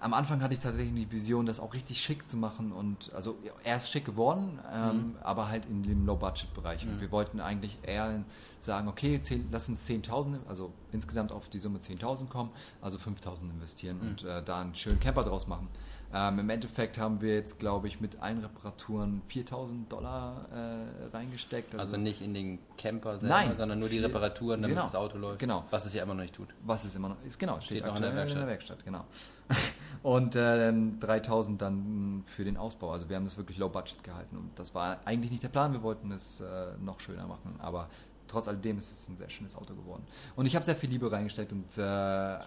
am Anfang hatte ich tatsächlich die Vision, das auch richtig schick zu machen. Und also er ist schick geworden, ähm, aber halt in dem Low-Budget-Bereich. Und wir wollten eigentlich eher sagen, okay, 10, lass uns 10.000, also insgesamt auf die Summe 10.000 kommen, also 5.000 investieren und äh, da einen schönen Camper draus machen. Ähm, Im Endeffekt haben wir jetzt, glaube ich, mit allen Reparaturen 4.000 Dollar äh, reingesteckt. Also nicht in den Camper selber, Nein. sondern nur die Viel- Reparaturen, damit genau. das Auto läuft. Genau. Was es ja immer noch nicht tut. Was es immer noch ist, genau, steht, Steht noch in der in der Werkstatt, genau. Und ähm, 3000 dann für den Ausbau. Also wir haben das wirklich low budget gehalten und das war eigentlich nicht der Plan. Wir wollten es äh, noch schöner machen, aber trotz alledem ist es ein sehr schönes Auto geworden. Und ich habe sehr viel Liebe reingesteckt und äh,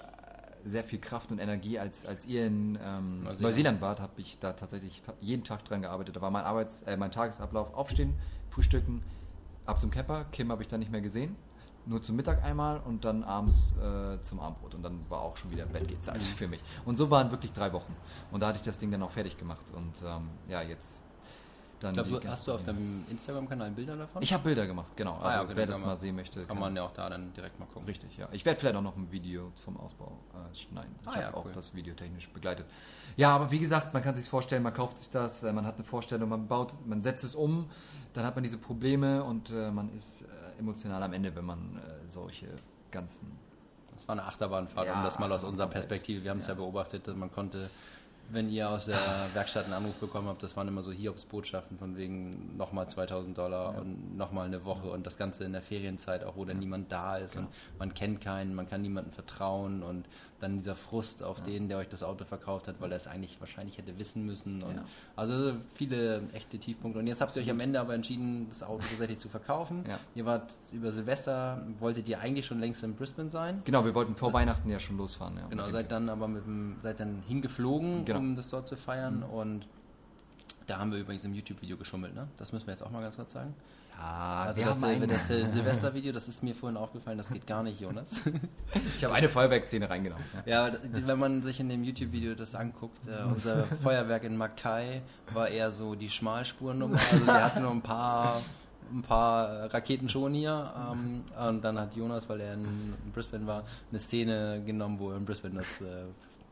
sehr viel Kraft und Energie. Als, als ihr in ähm, Neuseeland. Neuseeland wart, habe ich da tatsächlich jeden Tag dran gearbeitet. Da war mein, Arbeits-, äh, mein Tagesablauf aufstehen, frühstücken, ab zum Camper. Kim habe ich dann nicht mehr gesehen. Nur zum Mittag einmal und dann abends äh, zum Abendbrot. Und dann war auch schon wieder Bettgehzeit für mich. Und so waren wirklich drei Wochen. Und da hatte ich das Ding dann auch fertig gemacht. Und ähm, ja, jetzt dann Ich glaube, hast du auf deinem Instagram-Kanal Bilder davon? Ich habe Bilder gemacht, genau. Also Ah ja, okay, wer das kann mal sehen möchte, Kann man ja auch da dann direkt mal gucken. Richtig, ja. Ich werde vielleicht auch noch ein Video vom Ausbau äh, schneiden. Ich Ah, habe ja, auch cool. das Video technisch begleitet. Ja, aber wie gesagt, man kann sich vorstellen, man kauft sich das, äh, man hat eine Vorstellung, man baut, man setzt es um, dann hat man diese Probleme und äh, man ist äh, emotional am Ende, wenn man äh, solche ganzen Das war eine Achterbahnfahrt, Ja, um das mal aus unserer Perspektive. Wir haben es ja. beobachtet, dass man konnte, wenn ihr aus der Werkstatt einen Anruf bekommen habt, das waren immer so Hiobs-Botschaften von wegen nochmal 2000 Dollar und nochmal eine Woche und das Ganze in der Ferienzeit, auch wo dann niemand da ist und man kennt keinen, man kann niemandem vertrauen und dann dieser Frust auf den, der euch das Auto verkauft hat, weil er es eigentlich wahrscheinlich hätte wissen müssen. Und Ja. Also viele echte Tiefpunkte. Und jetzt habt ihr euch am Ende aber entschieden, das Auto tatsächlich zu verkaufen. Ja. Ihr wart über Silvester, wolltet ihr eigentlich schon längst in Brisbane sein? Genau, wir wollten vor Weihnachten ja schon losfahren. Ja, Genau, seid dann aber mit dem, seid dann hingeflogen, Genau. um das dort zu feiern und da haben wir übrigens im YouTube-Video geschummelt, ne? Das müssen wir jetzt auch mal ganz kurz sagen. Ja, Also das, ein, das äh, Silvester-Video, das ist mir vorhin aufgefallen, das geht gar nicht, Jonas. ich habe eine Feuerwerkszene reingenommen. Ja. wenn man sich in dem YouTube-Video das anguckt, äh, unser Feuerwerk in Mackay war eher so die Schmalspurnummer. Also wir hatten nur ein paar ein paar Raketen schon hier ähm, und dann hat Jonas, weil er in Brisbane war, eine Szene genommen, wo er in Brisbane das äh,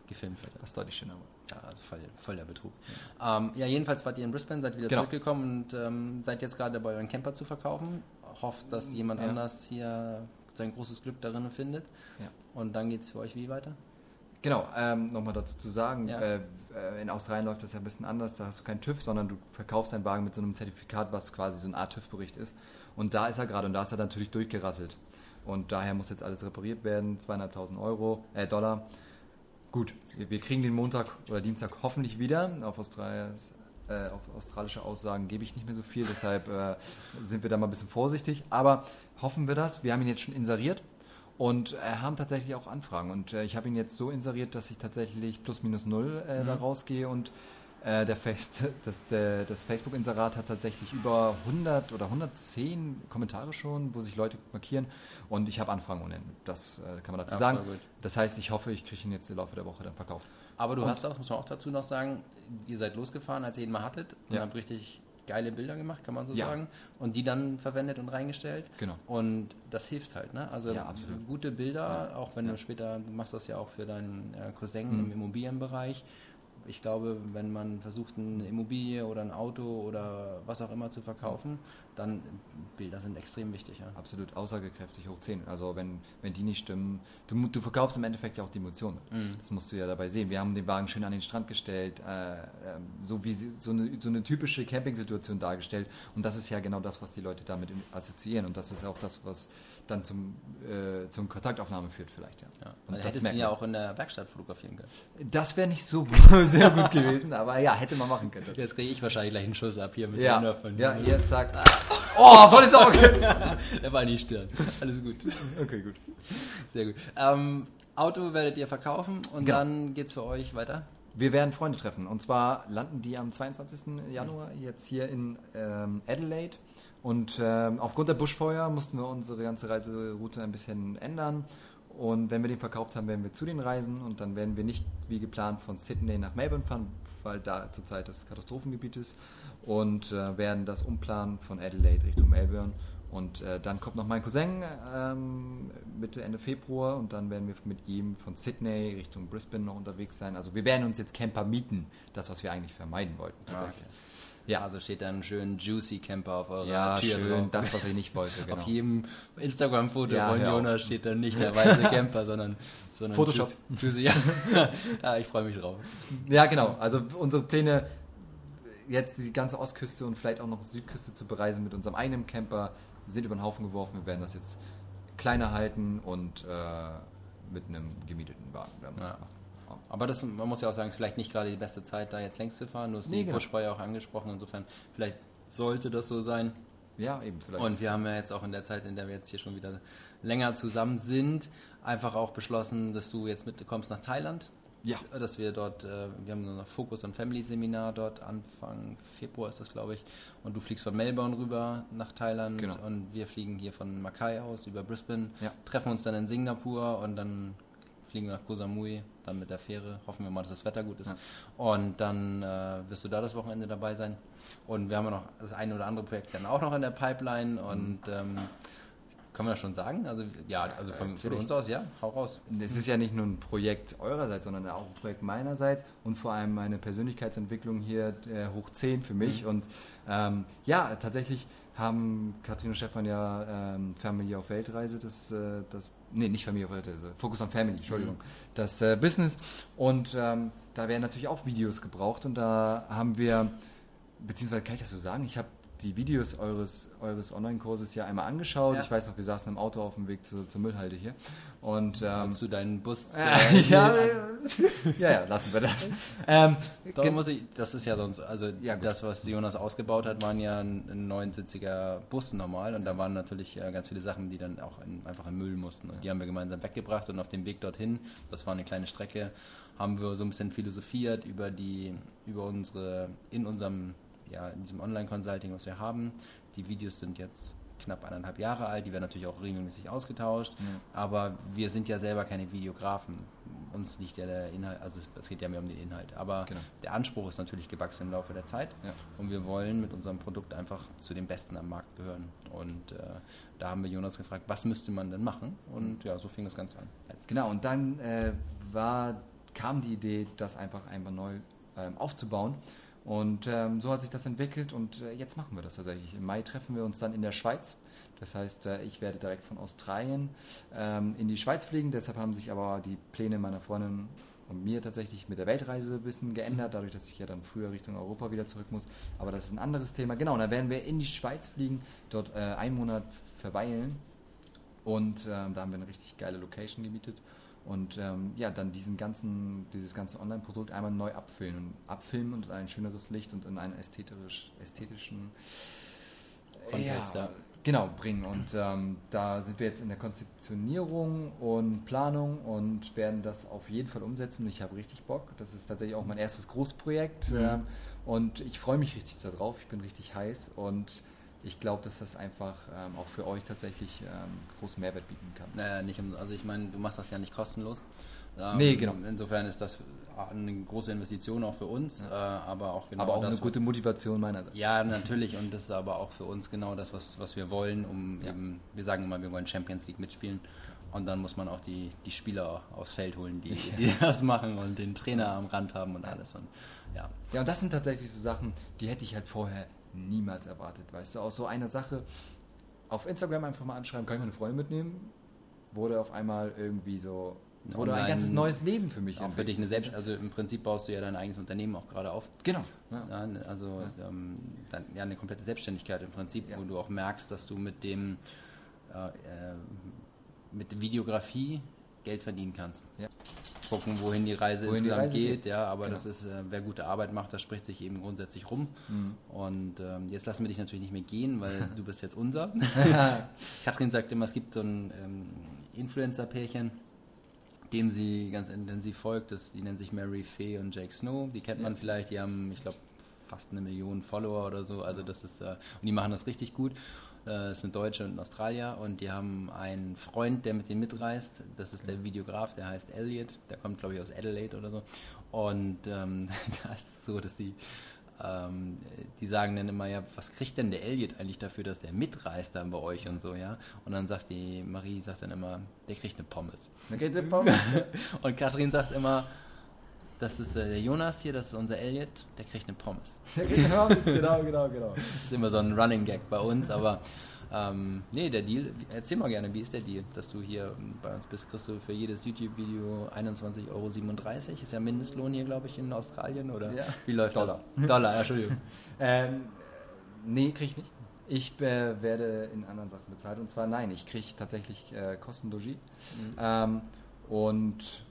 gefilmt hat. Das ist deutlich schöner. Ja, also voll, voll der Betrug. Ja. Ähm, ja, jedenfalls wart ihr in Brisbane, seid wieder Genau. zurückgekommen und ähm, seid jetzt gerade dabei, euren Camper zu verkaufen. Hofft, dass jemand Ja. anders hier sein großes Glück darin findet. Ja. Und dann geht es für euch wie weiter? Genau, ähm, nochmal dazu zu sagen, Ja. äh, äh, in Australien läuft das ja ein bisschen anders, da hast du keinen TÜV, sondern du verkaufst deinen Wagen mit so einem Zertifikat, was quasi so eine Art TÜV-Bericht ist. Und da ist er gerade und da ist er natürlich durchgerasselt. Und daher muss jetzt alles repariert werden, zweieinhalbtausend Euro, äh, Dollar. Gut, wir, kriegen den Montag oder Dienstag hoffentlich wieder. Auf, äh, auf australische Aussagen gebe ich nicht mehr so viel, deshalb äh, sind wir da mal ein bisschen vorsichtig. Aber hoffen wir das. Wir haben ihn jetzt schon inseriert und äh, haben tatsächlich auch Anfragen. Und äh, ich habe ihn jetzt so inseriert, dass ich tatsächlich plus minus null äh, da rausgehe und äh, der Face, das, das Facebook-Inserat hat tatsächlich über 100 oder 110 Kommentare schon, wo sich Leute markieren und ich habe Anfragen ohne Ende. Das äh, kann man dazu Ja, sagen. Das heißt, ich hoffe, ich kriege ihn jetzt im Laufe der Woche dann verkauft. Aber du Und- hast auch, muss man auch dazu noch sagen, ihr seid losgefahren, als ihr ihn mal hattet und Ja. habt richtig geile Bilder gemacht, kann man so Ja. sagen. Und die dann verwendet und reingestellt. Genau. Und das hilft halt, ne? Also Ja, gute Bilder, auch wenn Ja. du später, du machst das ja auch für deinen äh, Cousin Mhm. im Immobilienbereich. Ich glaube, wenn man versucht, eine Immobilie oder ein Auto oder was auch immer zu verkaufen, dann Bilder sind extrem wichtig. Ja. Absolut aussagekräftig hoch 10. Also wenn, wenn die nicht stimmen, du, du verkaufst im Endeffekt ja auch die Emotionen. Mhm. Das musst du ja dabei sehen. Wir haben den Wagen schön an den Strand gestellt, äh, ähm, so wie sie, so, eine, so eine typische Campingsituation dargestellt. Und das ist ja genau das, was die Leute damit assoziieren. Und das ist auch das, was dann zum, äh, zum Kontaktaufnahme führt vielleicht. Ja. Ja. Und hättest du ihn ja auch in der Werkstatt fotografieren können. Das wäre nicht so sehr gut gewesen, aber ja, hätte man machen können. Jetzt kriege ich wahrscheinlich gleich einen Schuss ab hier mit Ja, von ja, hier, zack. Oh, voll ins Auge! Der war nicht Stirn. Alles gut. Okay, gut. Sehr gut. Ähm, Auto werdet ihr verkaufen und Genau. dann geht's für euch weiter. Wir werden Freunde treffen. Und zwar landen die am 22. Januar jetzt hier in ähm, Adelaide. Und ähm, aufgrund der Buschfeuer mussten wir unsere ganze Reiseroute ein bisschen ändern. Und wenn wir den verkauft haben, werden wir zu den reisen. Und dann werden wir nicht wie geplant von Sydney nach Melbourne fahren, weil da zurzeit das Katastrophengebiet ist. Und äh, werden das umplanen von Adelaide Richtung Melbourne. Und äh, dann kommt noch mein Cousin ähm, Mitte, Ende Februar und dann werden wir mit ihm von Sydney Richtung Brisbane noch unterwegs sein. Also wir werden uns jetzt Camper mieten, das, was wir eigentlich vermeiden wollten. Tatsächlich. Ja. Also steht da ein schön juicy Camper auf eurer Ja, Tür schön, drauf. das, was ich nicht wollte. Genau. Auf jedem Instagram-Foto Ja, von. Jonas steht dann nicht der weiße Camper, sondern, sondern Photoshop. Juicy. juicy. Ja. ja, ich freue mich drauf. Ja, genau. Also unsere Pläne, jetzt die ganze Ostküste und vielleicht auch noch Südküste zu bereisen mit unserem eigenen Camper, sind über den Haufen geworfen. Wir werden das jetzt kleiner halten und äh, mit einem gemieteten Wagen. dann Ja. Aber das, man muss ja auch sagen, ist vielleicht nicht gerade die beste Zeit, da jetzt längs zu fahren. Du hast Nee, die genau. Buschfeuer auch angesprochen. Insofern, vielleicht sollte das so sein. Ja, eben vielleicht. Und wir haben ja jetzt auch in der Zeit, in der wir jetzt hier schon wieder länger zusammen sind, einfach auch beschlossen, dass du jetzt mitkommst nach Thailand. Ja. Dass wir dort, äh, wir haben so ein Focus on Family Seminar dort, Anfang Februar ist das, glaube ich. Und du fliegst von Melbourne rüber nach Thailand Genau. und wir fliegen hier von Mackay aus über Brisbane, Ja. treffen uns dann in Singapur und dann fliegen wir nach Koh Samui, dann mit der Fähre. Hoffen wir mal, dass das Wetter gut ist. Ja. Und dann äh, wirst du da das Wochenende dabei sein. Und wir haben noch das eine oder andere Projekt dann auch noch in der Pipeline. Und ähm, können wir schon sagen? Also ja, also von, von, uns aus, ja, hau raus. Es ist ja nicht nur ein Projekt eurerseits, sondern auch ein Projekt meinerseits und vor allem eine Persönlichkeitsentwicklung hier äh, hoch 10 für mich. Mhm. Und ähm, ja, tatsächlich haben Katrin und Stefan ja ähm, Family auf Weltreise, das, äh, das, nee, nicht Familie auf Weltreise, Focus on Family, Entschuldigung, mhm. das äh, Business. Und ähm, da werden natürlich auch Videos gebraucht und da haben wir, beziehungsweise kann ich das so sagen, ich habe die Videos eures, eures Online-Kurses ja einmal angeschaut. Ja. Ich weiß noch, wir saßen im Auto auf dem Weg zu, zur Müllhalde hier. Und, ähm, Hast du deinen Bus? Äh, ja, ja, ja, lassen wir das. Ähm, da muss ich, das ist ja sonst, also ja, das, was Jonas ausgebaut hat, waren ja ein, ein neunsitziger Bus normal und da waren natürlich äh, ganz viele Sachen, die dann auch in, einfach in Müll mussten. Und die haben wir gemeinsam weggebracht und auf dem Weg dorthin, das war eine kleine Strecke, haben wir so ein bisschen philosophiert über die, über unsere, in unserem ja, in diesem Online-Consulting, was wir haben. Die Videos sind jetzt knapp eineinhalb Jahre alt, die werden natürlich auch regelmäßig ausgetauscht, ja. aber wir sind ja selber keine Videografen. Uns liegt ja der Inhalt, also es geht ja mehr um den Inhalt, aber genau. der Anspruch ist natürlich gewachsen im Laufe der Zeit ja. und wir wollen mit unserem Produkt einfach zu den Besten am Markt gehören. Und äh, da haben wir Jonas gefragt, was müsste man denn machen? Und ja, so fing das Ganze an. Jetzt. Genau, und dann äh, war, kam die Idee, das einfach einmal neu ähm, aufzubauen. Und ähm, so hat sich das entwickelt und äh, jetzt machen wir das tatsächlich. Im Mai treffen wir uns dann in der Schweiz. Das heißt, äh, ich werde direkt von Australien ähm, in die Schweiz fliegen. Deshalb haben sich aber die Pläne meiner Freundin und mir tatsächlich mit der Weltreise ein bisschen geändert, dadurch, dass ich ja dann früher Richtung Europa wieder zurück muss. Aber das ist ein anderes Thema. Genau, da werden wir in die Schweiz fliegen, dort äh, einen Monat verweilen und ähm, da haben wir eine richtig geile Location gemietet und ähm, ja, dann diesen ganzen, dieses ganze Online-Produkt einmal neu abfilmen, abfilmen und ein schöneres Licht und in einen ästhetisch, ästhetischen Kontext, ja, ja. Genau, bringen. Und ähm, da sind wir jetzt in der Konzeptionierung und Planung und werden das auf jeden Fall umsetzen. Ich habe richtig Bock. Das ist tatsächlich auch mein erstes Großprojekt. Mhm. Ähm, und ich freue mich richtig darauf. Ich bin richtig heiß und ich glaube, dass das einfach ähm, auch für euch tatsächlich ähm, großen Mehrwert bieten kann. Naja, nicht, also ich meine, du machst das ja nicht kostenlos. Ähm, nee, genau. Insofern ist das eine große Investition auch für uns, ja. äh, aber auch genau Aber auch das, eine gute Motivation meinerseits. Ja, natürlich und das ist aber auch für uns genau das, was, was wir wollen, um ja. eben, wir sagen immer, wir wollen Champions League mitspielen und dann muss man auch die, die Spieler aufs Feld holen, die, die das machen und den Trainer am Rand haben und alles und ja. Ja, und das sind tatsächlich so Sachen, die hätte ich halt vorher niemals erwartet, weißt du, aus so einer Sache auf Instagram einfach mal anschreiben, kann ich meine Freunde mitnehmen, wurde auf einmal irgendwie so wurde Online, ein ganzes neues Leben für mich. Auch für dich eine Selbst, also im Prinzip baust du ja dein eigenes Unternehmen auch gerade auf. Genau. Ja. Ja, also ja. Ähm, dann, ja, eine komplette Selbstständigkeit im Prinzip, wo du auch merkst, dass du mit dem äh, äh, mit Videografie Geld verdienen kannst. Ja. Gucken, wohin die Reise wohin insgesamt die Reise geht, geht, ja, aber genau. das ist, äh, wer gute Arbeit macht, das spricht sich eben grundsätzlich rum. Mhm. Und ähm, jetzt lassen wir dich natürlich nicht mehr gehen, weil du bist jetzt unser. Katrin sagt immer, es gibt so ein ähm, Influencer-Pärchen, dem sie ganz intensiv folgt. Das, die nennen sich Mary Fay und Jake Snow. Die kennt ja. man vielleicht, die haben, ich glaube, fast eine Million Follower oder so. Also das ist, äh, und die machen das richtig gut. Das ist eine Deutsche und ein Australier und die haben einen Freund, der mit denen mitreist. Das ist der Videograf, der heißt Elliot. Der kommt, glaube ich, aus Adelaide oder so. Und ähm, da ist es so, dass sie ähm, die sagen dann immer, ja, was kriegt denn der Elliot eigentlich dafür, dass der mitreist dann bei euch und so, ja? Und dann sagt die Marie, sagt dann immer, der kriegt eine Pommes. Der kriegt eine Pommes. und Kathrin sagt immer, das ist äh, der Jonas hier, das ist unser Elliot, der kriegt eine Pommes. Der kriegt eine Pommes, genau, genau, genau. Das ist immer so ein Running Gag bei uns, aber ähm, nee, der Deal, erzähl mal gerne, wie ist der Deal, dass du hier bei uns bist? Kriegst du für jedes YouTube-Video 21,37 Euro? Ist ja Mindestlohn hier, glaube ich, in Australien, oder? Ja. Wie läuft Dollar. das? Dollar, Entschuldigung. ähm, nee, krieg ich nicht. Ich äh, werde in anderen Sachen bezahlt und zwar nein, ich kriege tatsächlich äh, Kostenlogie mhm. ähm, und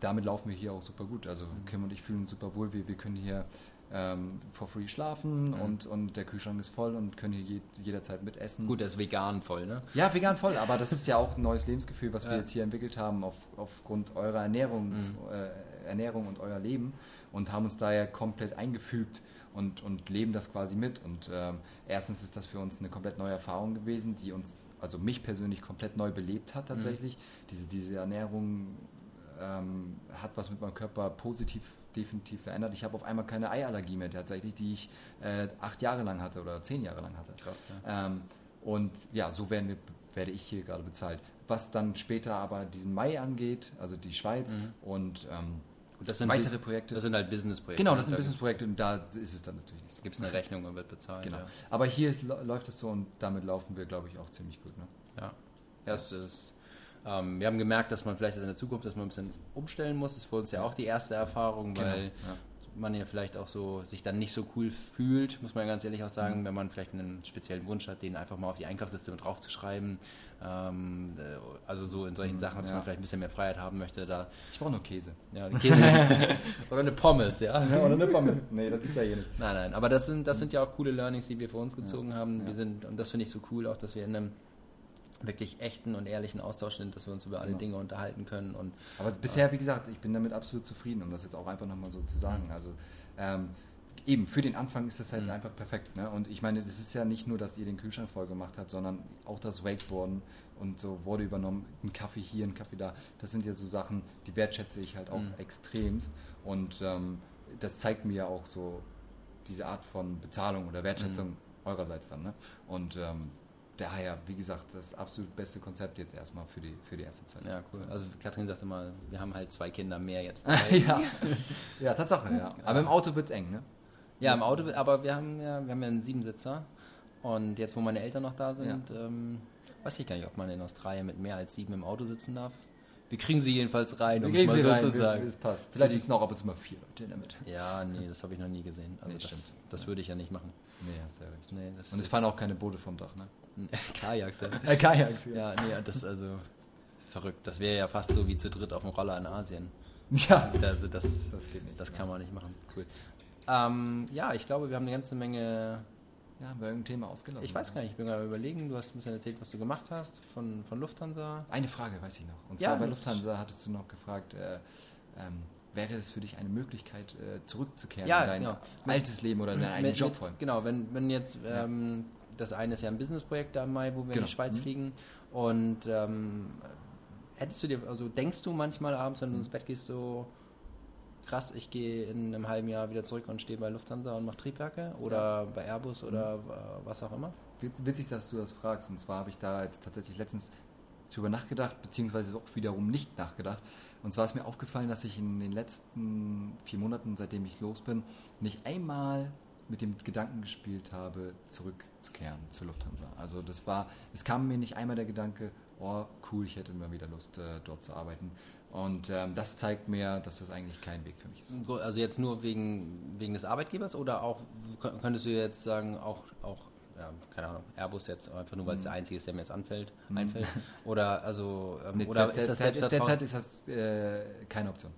damit laufen wir hier auch super gut. Also Kim und ich fühlen uns super wohl. Wir, wir können hier ähm, for free schlafen mhm. und, und der Kühlschrank ist voll und können hier je, jederzeit mitessen. Gut, der ist vegan voll, ne? Ja, vegan voll, aber das ist ja auch ein neues Lebensgefühl, was ja. wir jetzt hier entwickelt haben auf, aufgrund eurer Ernährung, mhm. äh, Ernährung und euer Leben und haben uns da ja komplett eingefügt und, und leben das quasi mit. Und ähm, erstens ist das für uns eine komplett neue Erfahrung gewesen, die uns, also mich persönlich komplett neu belebt hat tatsächlich. Mhm. Diese, diese Ernährung ähm, hat was mit meinem Körper positiv definitiv verändert. Ich habe auf einmal keine Eiallergie mehr tatsächlich, die ich äh, acht Jahre lang hatte oder zehn Jahre lang hatte. Krass, ja. Ähm, und ja, so wir, werde ich hier gerade bezahlt. Was dann später aber diesen Mai angeht, also die Schweiz mhm. und ähm, das sind weitere Projekte. Das sind halt Businessprojekte. Genau, das sind Businessprojekte und da ist es dann natürlich nicht so. Gibt es eine Rechnung und wird bezahlt. Genau. Ja. Aber hier ist, läuft es so und damit laufen wir, glaube ich, auch ziemlich gut. Ne? Ja. ja. Es ist, ähm, wir haben gemerkt, dass man vielleicht in der Zukunft, dass man ein bisschen umstellen muss. Das ist für uns ja auch die erste Erfahrung, genau. weil ja man ja vielleicht auch so sich dann nicht so cool fühlt, muss man ganz ehrlich auch sagen, mhm. wenn man vielleicht einen speziellen Wunsch hat, den einfach mal auf die Einkaufsliste mit draufzuschreiben. Ähm, äh, also so in solchen mhm, Sachen, dass ja. man vielleicht ein bisschen mehr Freiheit haben möchte. Da ich brauche nur Käse. Ja, Käse. oder eine Pommes, ja. ja. Oder eine Pommes. Nee, das gibt's ja hier nicht. Nein, nein. Aber das sind, das sind ja auch coole Learnings, die wir für uns gezogen haben. Wir sind, und das finde ich so cool, auch dass wir in einem wirklich echten und ehrlichen Austausch sind, dass wir uns über alle ja. Dinge unterhalten können. Und, Aber bisher, wie gesagt, ich bin damit absolut zufrieden, um das jetzt auch einfach nochmal so zu sagen. Mhm. Also ähm, eben, für den Anfang ist das halt mhm. einfach perfekt. Ne? Und ich meine, das ist ja nicht nur, dass ihr den Kühlschrank voll gemacht habt, sondern auch das Wakeboarden und so wurde übernommen, ein Kaffee hier, ein Kaffee da. Das sind ja so Sachen, die wertschätze ich halt auch mhm. extremst. Und ähm, das zeigt mir ja auch so diese Art von Bezahlung oder Wertschätzung mhm. eurerseits dann. Ne? Und ähm, daher, wie gesagt, das absolut beste Konzept jetzt erstmal für die, für die erste Zeit. Ja, cool. Also Katrin sagte mal, wir haben halt zwei Kinder mehr jetzt. ja. ja, Tatsache, ja. Aber im Auto wird es eng, ne? Ja, im Auto, aber wir haben ja, wir haben ja einen Siebensitzer. Und jetzt, wo meine Eltern noch da sind, ja. ähm, weiß ich gar nicht, ob man in Australien mit mehr als sieben im Auto sitzen darf. Wir kriegen sie jedenfalls rein, um es mal so zu sagen. Es passt. Vielleicht sitzen auch ab und zu mal vier Leute in der Mitte. Ja, nee, das habe ich noch nie gesehen. Also nee, das, das würde ich ja nicht machen. Nee, hast du ja recht. Nee, und es fahren auch keine Boote vom Dach, ne? Kajaks, ja. Äh, Kajaks, ja. Ja, nee, das ist also verrückt. Das wäre ja fast so wie zu dritt auf dem Roller in Asien. Ja. Also das, das geht nicht. Das kann man nicht machen. Cool. Ähm, ja, ich glaube, wir haben eine ganze Menge. Ja, haben wir irgendein Thema ausgelassen? Ich weiß gar nicht, ich bin gerade überlegen, du hast ein bisschen erzählt, was du gemacht hast von, von Lufthansa. Eine Frage weiß ich noch. Und zwar ja, bei Lufthansa hattest du noch gefragt, äh, ähm, wäre es für dich eine Möglichkeit, äh, zurückzukehren ja, in dein genau. altes Leben oder deinen eigenen Job? Mit, genau, wenn, wenn jetzt ähm, das eine ist ja ein Businessprojekt da im Mai, wo wir genau. in die Schweiz mhm. fliegen. Und ähm, hättest du dir, also denkst du manchmal abends, wenn du mhm. ins Bett gehst, so krass, ich gehe in einem halben Jahr wieder zurück und stehe bei Lufthansa und mache Triebwerke oder ja. bei Airbus oder mhm. was auch immer? Witzig, dass du das fragst. Und zwar habe ich da jetzt tatsächlich letztens darüber nachgedacht, beziehungsweise auch wiederum nicht nachgedacht. Und zwar ist mir aufgefallen, dass ich in den letzten vier Monaten, seitdem ich los bin, nicht einmal mit dem Gedanken gespielt habe, zurückzukehren zur Lufthansa. Also das war, es kam mir nicht einmal der Gedanke, oh cool, ich hätte immer wieder Lust, äh, dort zu arbeiten. Und ähm, das zeigt mir, dass das eigentlich kein Weg für mich ist. Also jetzt nur wegen, wegen des Arbeitgebers oder auch, könntest du jetzt sagen, auch, auch ja, keine Ahnung, Airbus jetzt einfach nur, weil es mhm. der einzige ist, der mir jetzt anfällt, mhm. einfällt? Oder also ähm, oder ist das Selbstvertrauen? Derzeit ist das äh, keine Option.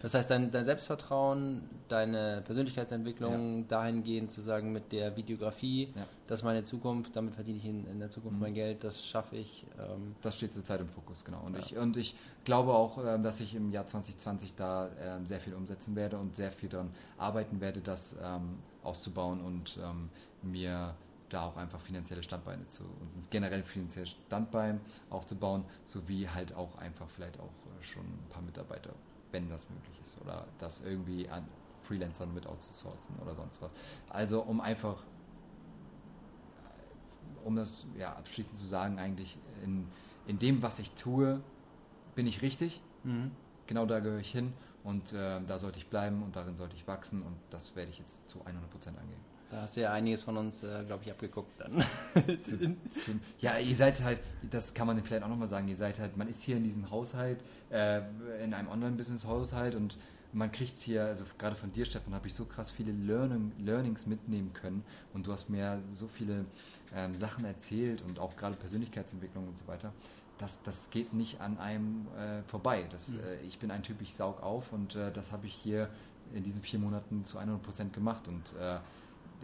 Das heißt, dein, dein, Selbstvertrauen, deine Persönlichkeitsentwicklung ja. dahingehend zu sagen, mit der Videografie, ja. das ist meine Zukunft, damit verdiene ich in, in der Zukunft mhm. mein Geld, das schaffe ich. Ähm das steht zurzeit im Fokus, genau. Und, ja. ich, und ich glaube auch, äh, dass ich im Jahr 2020 da äh, sehr viel umsetzen werde und sehr viel daran arbeiten werde, das ähm, auszubauen und ähm, mir da auch einfach finanzielle Standbeine zu und generell finanzielle Standbein aufzubauen, sowie halt auch einfach vielleicht auch äh, schon ein paar Mitarbeiter wenn das möglich ist. Oder das irgendwie an Freelancern mit outzusourcen oder sonst was. Also um einfach, um das ja, abschließend zu sagen, eigentlich in, in dem, was ich tue, bin ich richtig. Mhm. Genau da gehöre ich hin und äh, da sollte ich bleiben und darin sollte ich wachsen und das werde ich jetzt zu 100% angehen. Da hast du ja einiges von uns, äh, glaube ich, abgeguckt dann. ja, ihr seid halt, das kann man vielleicht auch nochmal sagen, ihr seid halt, man ist hier in diesem Haushalt, äh, in einem Online-Business-Haushalt und man kriegt hier, also gerade von dir, Stefan, habe ich so krass viele Learning, Learnings mitnehmen können und du hast mir so viele ähm, Sachen erzählt und auch gerade Persönlichkeitsentwicklung und so weiter. Das, das geht nicht an einem äh, vorbei. Das, mhm. äh, ich bin ein Typ, ich saug auf und äh, das habe ich hier in diesen vier Monaten zu 100 Prozent gemacht und äh,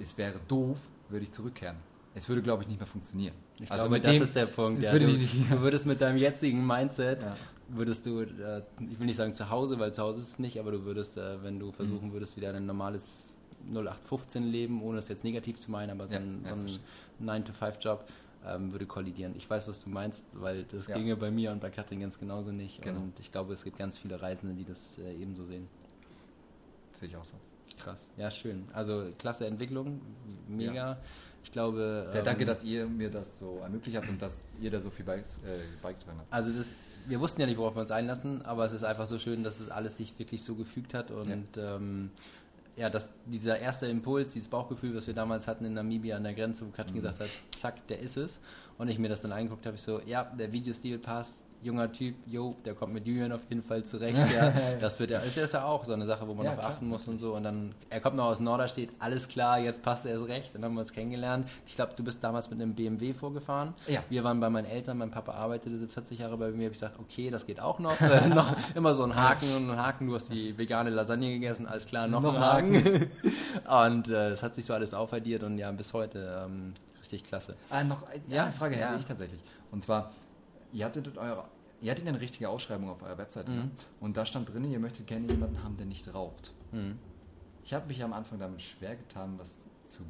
es wäre doof, würde ich zurückkehren. Es würde, glaube ich, nicht mehr funktionieren. Ich also glaube, das dem, ist der Punkt. Ja. Du, du, würdest mit deinem jetzigen Mindset, ja. würdest du, äh, ich will nicht sagen zu Hause, weil zu Hause ist es nicht, aber du würdest, äh, wenn du versuchen mhm. würdest, wieder ein normales 0815-Leben, ohne es jetzt negativ zu meinen, aber so Ja, ein, ja, so ein 9-to-5-Job ähm, würde kollidieren. Ich weiß, was du meinst, weil das Ja. ginge bei mir und bei Katrin ganz genauso nicht. Genau. Und ich glaube, es gibt ganz viele Reisende, die das äh, ebenso sehen. Sehe ich auch so. Krass. Ja, schön. Also klasse Entwicklung, mega. Ich glaube. Ja, danke, ähm, dass ihr mir das so ermöglicht habt und dass ihr da so viel äh, beigetragen habt. Also das, wir wussten ja nicht, worauf wir uns einlassen, aber es ist einfach so schön, dass es alles sich wirklich so gefügt hat und ja, ähm, ja dass dieser erste Impuls, dieses Bauchgefühl, was wir damals hatten in Namibia an der Grenze, wo Katrin Mhm. gesagt hat, zack, der ist es. Und ich mir das dann angeguckt habe, ich so, ja, der Videostil passt, junger Typ, jo, der kommt mit Julian auf jeden Fall zurecht. Ja, das wird ja, ist ja auch so eine Sache, wo man Ja, darauf achten muss und so. Und dann, er kommt noch aus Norderstedt, alles klar, jetzt passt er erst recht. Dann haben wir uns kennengelernt. Ich glaube, du bist damals mit einem BMW vorgefahren. Ja. Wir waren bei meinen Eltern, mein Papa arbeitete 40 Jahre bei mir, habe ich gesagt, okay, das geht auch noch. Äh, noch immer so ein Haken und ein Haken, du hast die vegane Lasagne gegessen, alles klar, noch, Noch ein Haken. und äh, es hat sich so alles aufaddiert und ja, bis heute ähm, richtig klasse. Ah, noch äh, Ja, eine Frage hätte ja. ich tatsächlich. Und zwar, ihr hattet eure, ihr hattet eine richtige Ausschreibung auf eurer Webseite. Ne? Und da stand drin, ihr möchtet gerne jemanden haben, der nicht raucht. Mhm. Ich habe mich am Anfang damit schwer getan, was zu.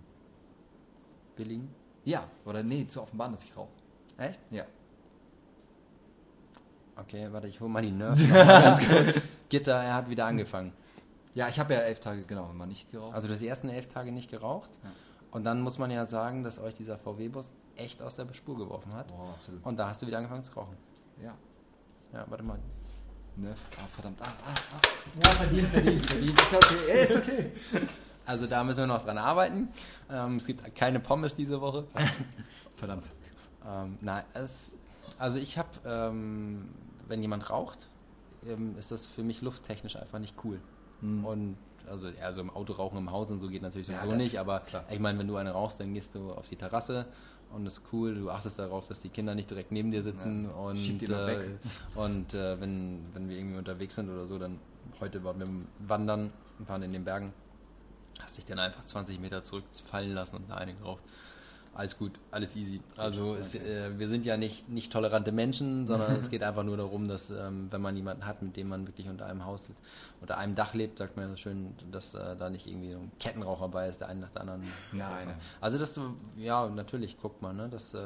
Billigen? Ja, oder nee, zu offenbaren, dass ich rauche. Echt? Ja. Okay, warte, ich hole mal die Nerves. Gitter, er hat wieder angefangen. Ja, ich habe ja elf Tage genau immer nicht geraucht. Also du hast die ersten elf Tage nicht geraucht. Ja. Und dann muss man ja sagen, dass euch dieser VW-Bus echt aus der Spur geworfen hat. oh, absolut. Und da hast du wieder angefangen zu rauchen. Ja. Ja, warte mal. Nerv. Ah, verdammt. Ah, ah, ah. Ja, verdient, verdient, verdient. Ist okay, ist okay. Also da müssen wir noch dran arbeiten. Ähm, es gibt keine Pommes diese Woche. Verdammt. ähm, nein, es, also ich habe, ähm, wenn jemand raucht, ähm, ist das für mich lufttechnisch einfach nicht cool. Mhm. Und also, also im Auto rauchen im Haus und so geht natürlich Ja, sowieso das- nicht, aber klar. ich meine, wenn du eine rauchst, dann gehst du auf die Terrasse und das ist cool, du achtest darauf, dass die Kinder nicht direkt neben dir sitzen Ja, und, äh, weg. und äh, wenn, wenn wir irgendwie unterwegs sind oder so, dann heute waren wir wandern waren in den Bergen, hast dich dann einfach 20 Meter zurückfallen lassen und da eine geraucht. Alles gut, alles easy. Also es, äh, wir sind ja nicht, nicht tolerante Menschen, sondern es geht einfach nur darum, dass ähm, wenn man jemanden hat, mit dem man wirklich unter einem Haus, unter einem Dach lebt, sagt man ja so schön, dass äh, da nicht irgendwie so ein Kettenraucher bei ist, der einen nach der anderen. Nein, nein. Also das, ja, natürlich guckt man, ne? das äh,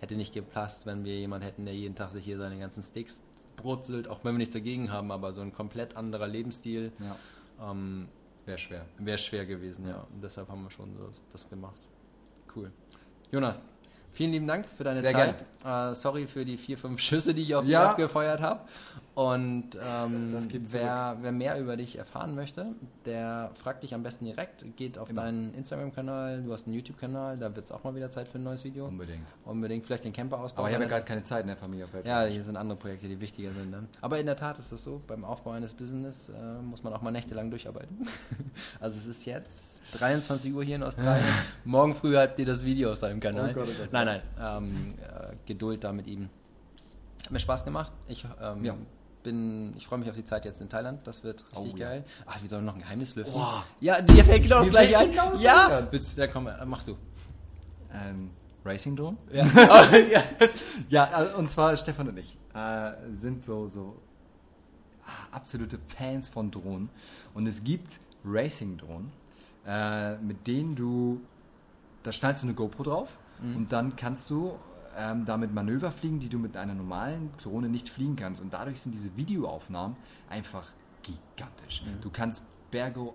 hätte nicht gepasst, wenn wir jemanden hätten, der jeden Tag sich hier seine ganzen Steaks brutzelt, auch wenn wir nichts dagegen haben, aber so ein komplett anderer Lebensstil Ja. ähm, Wäre schwer. wäre schwer gewesen, ja. Und deshalb haben wir schon so das gemacht. Cool. Jonas, vielen lieben Dank für deine Sehr Zeit. Äh, sorry für die vier, fünf Schüsse, die ich auf dich Ja. abgefeuert habe. Und ähm, wer, wer mehr über dich erfahren möchte, der fragt dich am besten direkt. Geht auf Immer. deinen Instagram-Kanal, du hast einen YouTube-Kanal, da wird es auch mal wieder Zeit für ein neues Video. Unbedingt. Unbedingt vielleicht den Camper ausbauen. Aber ich habe ja gerade keine Zeit in der Familie. Ja, hier sind andere Projekte, die wichtiger sind. Ne? Aber in der Tat ist es so, beim Aufbau eines Business äh, muss man auch mal nächtelang durcharbeiten. also es ist jetzt 23 Uhr hier in Australien. Morgen früh habt ihr das Video auf seinem Kanal. Oh Gott, oh Gott. Nein, nein, ähm, äh, Geduld da mit ihm. Hat mir Spaß gemacht. Ich ähm, Ja. bin, ich freue mich auf die Zeit jetzt in Thailand. Das wird richtig Oh, ja. geil. Ach, wir sollen noch ein Geheimnis lüften. Oh. Ja, dir fällt genau das gleiche ein. genau ja. Willst, ja, komm, äh, mach du. Ähm, Racing Drone? Ja. ja. ja, äh, und zwar Stefan und ich äh, sind so, so ah, absolute Fans von Drohnen. Und es gibt Racing Drohnen, äh, mit denen du, da schnallst du eine GoPro drauf und dann kannst du ähm, damit Manöver fliegen, die du mit einer normalen Drohne nicht fliegen kannst. Und dadurch sind diese Videoaufnahmen einfach gigantisch. Du kannst Berge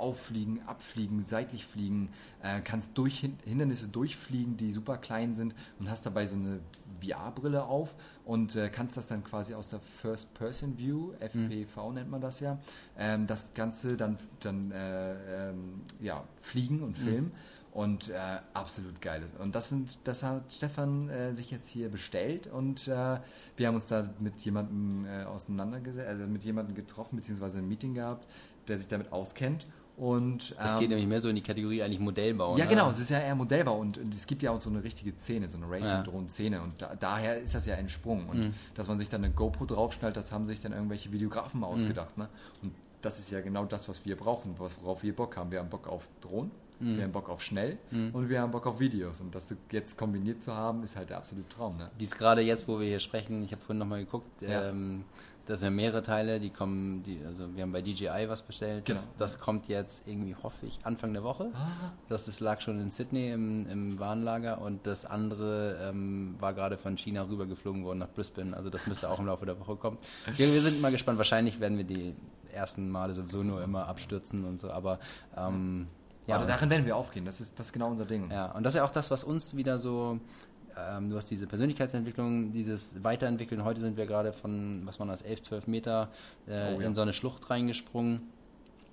auffliegen, abfliegen, seitlich fliegen, äh, kannst durch Hin Hindernisse durchfliegen, die super klein sind und hast dabei so eine VR-Brille auf und äh, kannst das dann quasi aus der First-Person-View, FPV nennt man das ja, ähm, das Ganze dann, dann äh, ähm, ja, fliegen und filmen. Und äh, absolut geil. Und das sind, das hat Stefan äh, sich jetzt hier bestellt und äh, wir haben uns da mit jemandem äh, auseinandergesetzt, also mit jemandem getroffen, beziehungsweise ein Meeting gehabt, der sich damit auskennt. Und Das ähm, geht nämlich mehr so in die Kategorie eigentlich Modellbau. ja, ne? genau, es ist ja eher Modellbau und, und es gibt ja auch so eine richtige Szene, so eine. Racing-Drohnen-Szene und da, daher ist das ja entsprungen. Und Mhm. dass man sich dann eine GoPro draufschnallt, das haben sich dann irgendwelche Videografen mal ausgedacht. Ne? Und das ist ja genau das, was wir brauchen, was, worauf wir Bock haben. Wir haben Bock auf Drohnen, Mhm. wir haben Bock auf schnell und wir haben Bock auf Videos. Und das jetzt kombiniert zu haben, ist halt der absolute Traum. Ne? Die ist gerade jetzt, wo wir hier sprechen, ich habe vorhin nochmal geguckt, Ja. ähm, Das sind mehrere Teile, die kommen, die, also wir haben bei DJI was bestellt. Das, Genau. das kommt jetzt irgendwie, hoffe ich, Anfang der Woche. Ah. Das ist, lag schon in Sydney im, im Warenlager und das andere ähm, war gerade von China rübergeflogen worden nach Brisbane. Also das müsste auch im Laufe der Woche kommen. Wir, wir sind mal gespannt. Wahrscheinlich werden wir die ersten Male sowieso nur immer abstürzen und so, aber ähm, Ja, ja, darin werden wir aufgehen. Das ist, das ist genau unser Ding. ja, und das ist ja auch das, was uns wieder so, ähm, du hast diese Persönlichkeitsentwicklung, dieses Weiterentwickeln. Heute sind wir gerade von, was waren das, 11, 12 Meter äh, Oh, ja. in so eine Schlucht reingesprungen.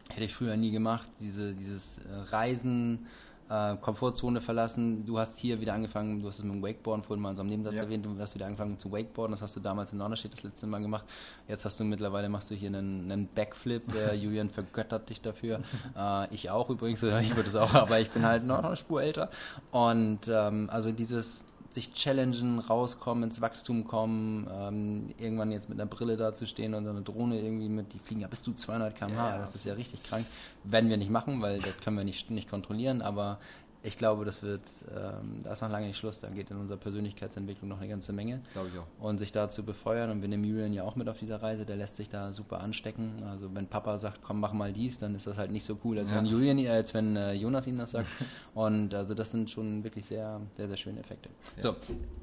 Hätte ich früher nie gemacht. Diese, dieses äh, Reisen, äh, Komfortzone verlassen. Du hast hier wieder angefangen, du hast es mit dem Wakeboarden vorhin mal in so einem Nebensatz Ja. erwähnt, du hast wieder angefangen zu Wakeboarden. Das hast du damals in Norderstedt das letzte Mal gemacht. Jetzt hast du mittlerweile, machst du hier einen, einen Backflip. Der Julian vergöttert dich dafür. äh, ich auch übrigens, ich würde es auch, aber ich bin halt noch eine Spur älter. Und ähm, also dieses sich challengen, rauskommen, ins Wachstum kommen, ähm, irgendwann jetzt mit einer Brille da zu stehen und so eine Drohne irgendwie mit, die fliegen ja bis zu 200 km/h, Ja, das ist ja richtig krank. Werden wir nicht machen, weil das können wir nicht, nicht kontrollieren, aber ich glaube, das wird, ähm, da ist noch lange nicht Schluss, da geht in unserer Persönlichkeitsentwicklung noch eine ganze Menge. Glaube ich auch. Und sich da zu befeuern und wir nehmen Julian ja auch mit auf dieser Reise, der lässt sich da super anstecken. Also wenn Papa sagt, komm, mach mal dies, dann ist das halt nicht so cool, als Ja. wenn Julian, äh, als wenn äh, Jonas ihm das sagt. und also das sind schon wirklich sehr, sehr, sehr schöne Effekte. So,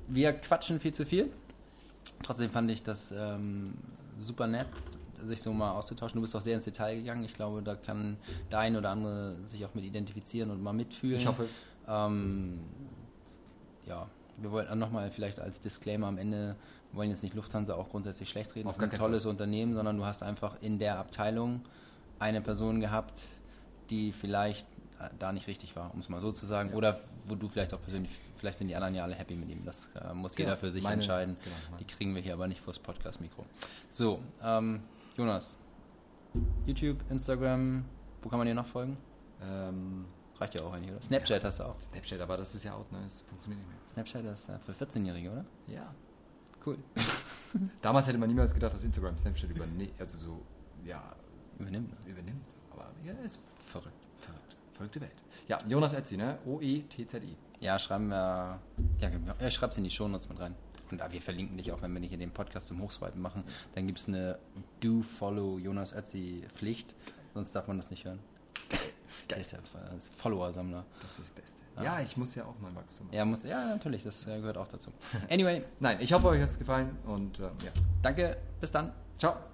wir quatschen viel zu viel. Trotzdem fand ich das ähm, super nett, sich so mal auszutauschen. Du bist auch sehr ins Detail gegangen. Ich glaube, da kann der ein oder andere sich auch mit identifizieren und mal mitfühlen. Ich hoffe es. Ähm, ja, wir wollten nochmal vielleicht als Disclaimer am Ende, wir wollen jetzt nicht Lufthansa auch grundsätzlich schlecht reden. Auf das ist ein tolles Unternehmen, sondern du hast einfach in der Abteilung eine Person gehabt, die vielleicht äh, da nicht richtig war, um es mal so zu sagen. Oder wo du vielleicht auch persönlich, vielleicht sind die anderen ja alle happy mit ihm. Das äh, muss Genau, jeder für sich meine- entscheiden. genau, die kriegen wir hier aber nicht vors Podcast-Mikro. So, ähm, Jonas, YouTube, Instagram, wo kann man dir noch folgen? Ähm, Reicht ja auch eigentlich, oder? Snapchat hast du auch. Snapchat, aber das ist ja out, ne? Das funktioniert nicht mehr. Snapchat ist äh, für 14-Jährige, oder? Ja. Cool. Damals hätte man niemals gedacht, dass Instagram Snapchat übernimmt. Also so, ja, Übernimmt. ne? übernimmt. Aber ja, ist Verrückt. verrückt. Verrückte Welt. Ja, Jonas Ötzi, ne? O-E-T-Z-I. Ja, schreiben wir. Ja, genau. ja, ich schreib's in die Shownotes mit rein. Und da wir verlinken dich auch, wenn wir nicht hier den Podcast zum Hochswipen machen, dann gibt's eine Do-Follow Jonas Ötzi Pflicht, sonst darf man das nicht hören. Der ist äh, ist Follower-Sammler. Das ist das Beste. Ja, ich muss ja auch mal Wachstum machen. Ja, muss, ja, natürlich, das äh, gehört auch dazu. Anyway, Nein, ich hoffe, euch hat es gefallen und äh, ja. danke, bis dann. Ciao.